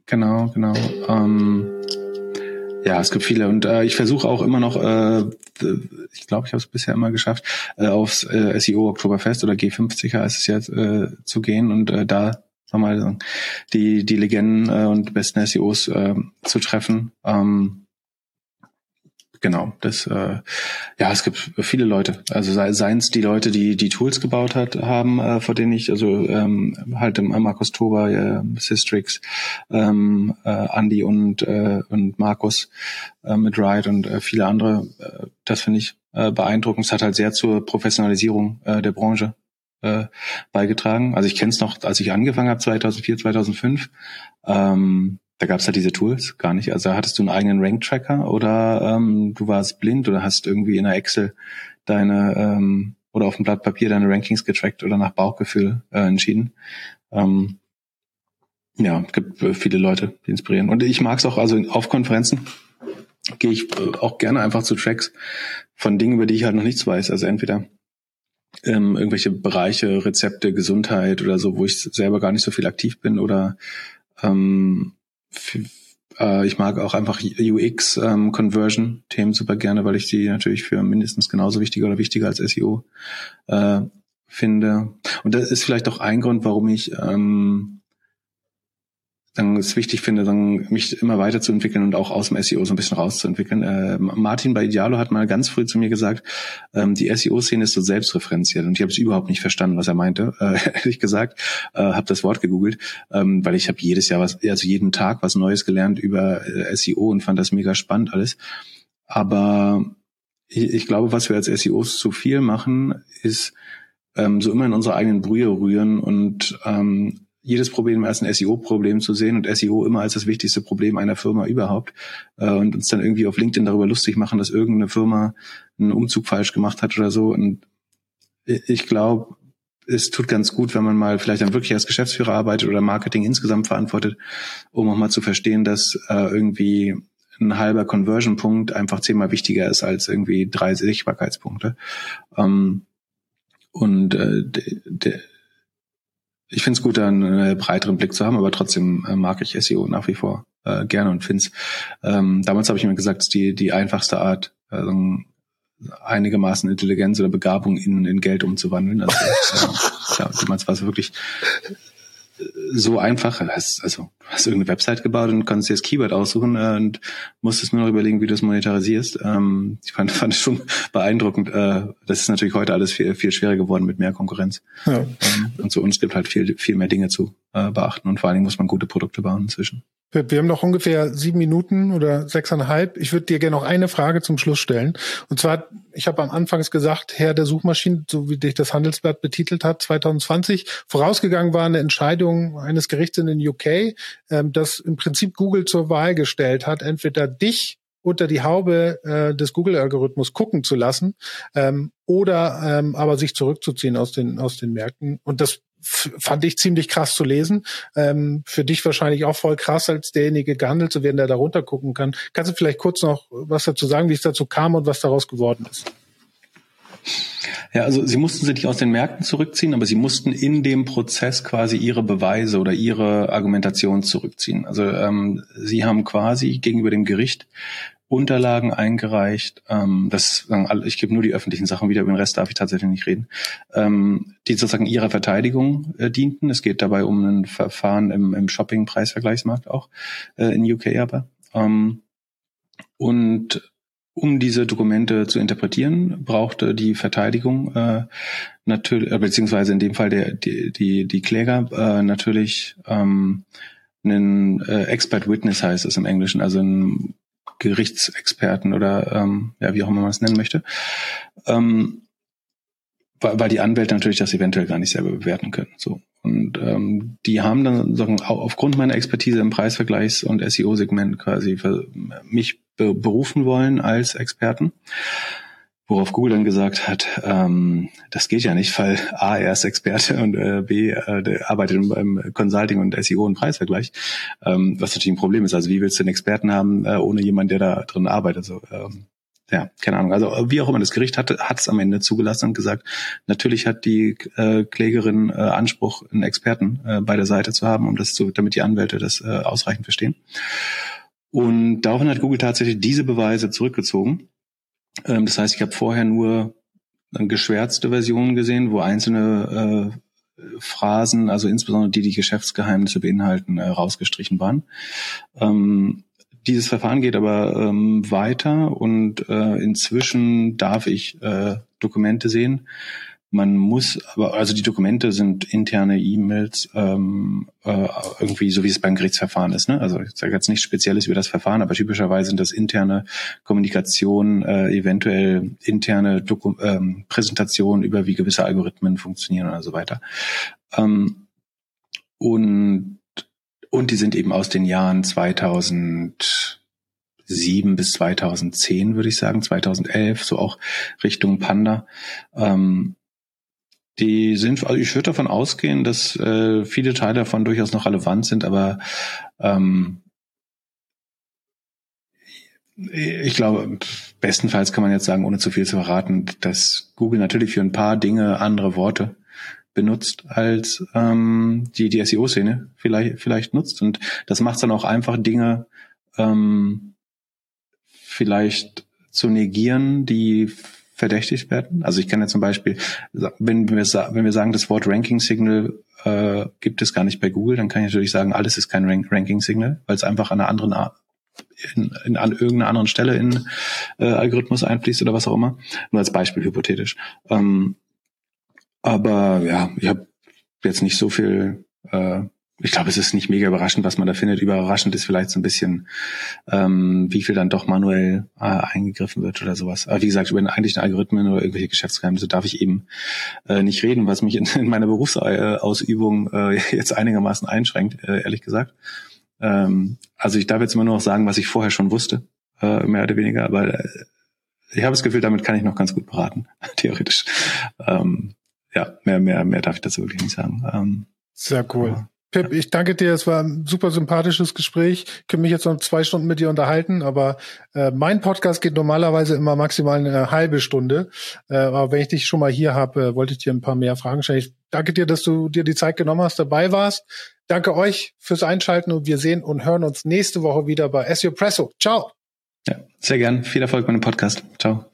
Genau, genau. Ähm, ja, es gibt viele und äh, ich versuche auch immer noch, äh, ich glaube, ich habe es bisher immer geschafft, äh, aufs äh, SEO Oktoberfest oder G50 heißt es jetzt äh, zu gehen und äh, da sag mal die die Legenden äh, und besten SEOs äh, zu treffen. Ähm, genau, das äh, ja, es gibt viele Leute. Also sei, seien es die Leute, die die Tools gebaut hat, haben, äh, vor denen ich, also ähm, halt im Markus Toba, äh, Systrix, ähm, äh, Andy und äh, und Markus äh, mit Ride und äh, viele andere. Äh, das finde ich äh, beeindruckend. Es hat halt sehr zur Professionalisierung äh, der Branche äh, beigetragen. Also ich kenne es noch, als ich angefangen habe, 2004, 2005. Ähm, da gab es halt diese Tools gar nicht. Also hattest du einen eigenen Rank-Tracker oder ähm, du warst blind oder hast irgendwie in der Excel deine ähm, oder auf dem Blatt Papier deine Rankings getrackt oder nach Bauchgefühl äh, entschieden. Ähm, ja, gibt äh, viele Leute, die inspirieren. Und ich mag es auch, also auf Konferenzen gehe ich äh, auch gerne einfach zu Tracks von Dingen, über die ich halt noch nichts weiß. Also entweder ähm, irgendwelche Bereiche, Rezepte, Gesundheit oder so, wo ich selber gar nicht so viel aktiv bin oder ähm, äh, ich mag auch einfach UX ähm, super gerne, weil ich die natürlich für mindestens genauso wichtig oder wichtiger als SEO äh, finde. Und das ist vielleicht auch ein Grund, warum ich ähm, dann es wichtig finde, dann mich immer weiterzuentwickeln und auch aus dem SEO so ein bisschen rauszuentwickeln. Äh, Martin bei Idealo hat mal ganz früh zu mir gesagt, ähm, die SEO-Szene ist so selbstreferenziell und ich habe es überhaupt nicht verstanden, was er meinte, äh, ehrlich gesagt, äh, habe das Wort gegoogelt, ähm, weil ich habe jedes Jahr was, also jeden Tag was Neues gelernt über äh, SEO und fand das mega spannend alles. Aber ich, ich glaube, was wir als SEOs zu viel machen, ist ähm, so immer in unsere eigenen Brühe rühren und ähm, jedes Problem als ein SEO-Problem zu sehen und SEO immer als das wichtigste Problem einer Firma überhaupt äh, und uns dann irgendwie auf LinkedIn darüber lustig machen, dass irgendeine Firma einen Umzug falsch gemacht hat oder so. Und ich glaube, es tut ganz gut, wenn man mal vielleicht dann wirklich als Geschäftsführer arbeitet oder Marketing insgesamt verantwortet, um auch mal zu verstehen, dass äh, irgendwie ein halber Conversion-Punkt einfach zehnmal wichtiger ist als irgendwie drei Sichtbarkeitspunkte. Ähm, und äh, de, ich finde es gut, einen breiteren Blick zu haben, aber trotzdem äh, mag ich SEO nach wie vor äh, gerne und finde es. Ähm, damals habe ich mir gesagt, es ist die, die einfachste Art, also einigermaßen Intelligenz oder Begabung in, in Geld umzuwandeln. Also, äh, ja, damals war es wirklich so einfach. Also hast du irgendeine Website gebaut und kannst dir das Keyword aussuchen äh, und musstest nur noch überlegen, wie du es monetarisierst. Ähm, ich fand, fand es schon beeindruckend. Äh, das ist natürlich heute alles viel, viel schwerer geworden mit mehr Konkurrenz. Ja. Ähm, und zu uns gibt halt viel, viel mehr Dinge zu äh, beachten und vor allen Dingen muss man gute Produkte bauen inzwischen. Wir haben noch ungefähr sieben Minuten oder sechseinhalb. Ich würde dir gerne noch eine Frage zum Schluss stellen. Und zwar, ich habe am Anfangs gesagt, Herr der Suchmaschinen, so wie dich das Handelsblatt betitelt hat, 2020, vorausgegangen war eine Entscheidung eines Gerichts in den UK, ähm, das im Prinzip Google zur Wahl gestellt hat, entweder dich unter die Haube äh, des Google-Algorithmus gucken zu lassen ähm, oder ähm, aber sich zurückzuziehen aus den aus den Märkten. Und das fand ich ziemlich krass zu lesen. Ähm, für dich wahrscheinlich auch voll krass, als derjenige gehandelt zu werden, der da runter gucken kann. Kannst du vielleicht kurz noch was dazu sagen, wie es dazu kam und was daraus geworden ist? Ja, also sie mussten sich nicht aus den Märkten zurückziehen, aber sie mussten in dem Prozess quasi ihre Beweise oder ihre Argumentation zurückziehen. Also ähm, sie haben quasi gegenüber dem Gericht Unterlagen eingereicht. Ähm, das ich gebe nur die öffentlichen Sachen wieder, über den Rest darf ich tatsächlich nicht reden, ähm, die sozusagen ihrer Verteidigung äh, dienten. Es geht dabei um ein Verfahren im, im Shopping-Preisvergleichsmarkt auch äh, in UK aber. Ähm, und um diese Dokumente zu interpretieren, brauchte die Verteidigung äh, natürlich, äh, beziehungsweise in dem Fall der, die, die, die Kläger äh, natürlich ähm, einen äh, Expert Witness heißt es im Englischen, also ein Gerichtsexperten oder ähm, ja, wie auch immer man es nennen möchte. Ähm, weil, weil die Anwälte natürlich das eventuell gar nicht selber bewerten können. So. Und ähm, die haben dann sagen, aufgrund meiner Expertise im Preisvergleichs- und SEO-Segment quasi für mich be berufen wollen als Experten. Worauf Google dann gesagt hat, ähm, das geht ja nicht, weil A, er ist Experte und äh, B, äh, der arbeitet beim Consulting und SEO und Preisvergleich, ähm, was natürlich ein Problem ist. Also wie willst du einen Experten haben, äh, ohne jemanden, der da drin arbeitet? So, ähm, ja, keine Ahnung. Also wie auch immer, das Gericht hat es am Ende zugelassen und gesagt, natürlich hat die äh, Klägerin äh, Anspruch, einen Experten äh, bei der Seite zu haben, um das zu, damit die Anwälte das äh, ausreichend verstehen. Und daraufhin hat Google tatsächlich diese Beweise zurückgezogen ähm, das heißt, ich habe vorher nur geschwärzte Versionen gesehen, wo einzelne äh, Phrasen, also insbesondere die, die Geschäftsgeheimnisse beinhalten, äh, rausgestrichen waren. Ähm, dieses Verfahren geht aber ähm, weiter und äh, inzwischen darf ich äh, Dokumente sehen, man muss, aber also die Dokumente sind interne E-Mails, ähm, äh, irgendwie so wie es beim Gerichtsverfahren ist. Ne? Also ich sage jetzt nichts Spezielles über das Verfahren, aber typischerweise sind das interne Kommunikation, äh, eventuell interne Doku ähm, Präsentationen über wie gewisse Algorithmen funktionieren und so weiter. Ähm, und und die sind eben aus den Jahren 2000 2007 bis 2010, würde ich sagen, 2011, so auch Richtung Panda. Ähm, die sind, also ich würde davon ausgehen, dass äh, viele Teile davon durchaus noch relevant sind, aber ähm, ich glaube, bestenfalls kann man jetzt sagen, ohne zu viel zu verraten, dass Google natürlich für ein paar Dinge andere Worte benutzt, als ähm, die, die SEO-Szene vielleicht, vielleicht nutzt. Und das macht dann auch einfach Dinge ähm, vielleicht zu negieren, die verdächtigt werden. Also ich kann ja zum Beispiel, wenn wir, wenn wir sagen, das Wort Ranking Signal äh, gibt es gar nicht bei Google, dann kann ich natürlich sagen, alles ist kein Rank Ranking Signal, weil es einfach an einer anderen Art in, in an irgendeiner anderen Stelle in äh, Algorithmus einfließt oder was auch immer. Nur als Beispiel hypothetisch. Ähm, aber ja, ich habe jetzt nicht so viel äh, ich glaube, es ist nicht mega überraschend, was man da findet. Überraschend ist vielleicht so ein bisschen, ähm, wie viel dann doch manuell äh, eingegriffen wird oder sowas. Aber wie gesagt, über den eigentlichen Algorithmen oder irgendwelche Geschäftsgeheimnisse darf ich eben äh, nicht reden, was mich in, in meiner Berufsausübung äh, jetzt einigermaßen einschränkt, äh, ehrlich gesagt. Ähm, also ich darf jetzt immer nur noch sagen, was ich vorher schon wusste, äh, mehr oder weniger. Aber äh, ich habe das Gefühl, damit kann ich noch ganz gut beraten, theoretisch. Ähm, ja, mehr, mehr, mehr darf ich dazu wirklich nicht sagen. Ähm, Sehr cool. Pip, ich danke dir. Es war ein super sympathisches Gespräch. Ich könnte mich jetzt noch zwei Stunden mit dir unterhalten, aber äh, mein Podcast geht normalerweise immer maximal eine halbe Stunde. Äh, aber wenn ich dich schon mal hier habe, äh, wollte ich dir ein paar mehr Fragen stellen. Ich danke dir, dass du dir die Zeit genommen hast, dabei warst. Danke euch fürs Einschalten und wir sehen und hören uns nächste Woche wieder bei SEO Presso. Ciao. Ja, sehr gern. Viel Erfolg mit dem Podcast. Ciao.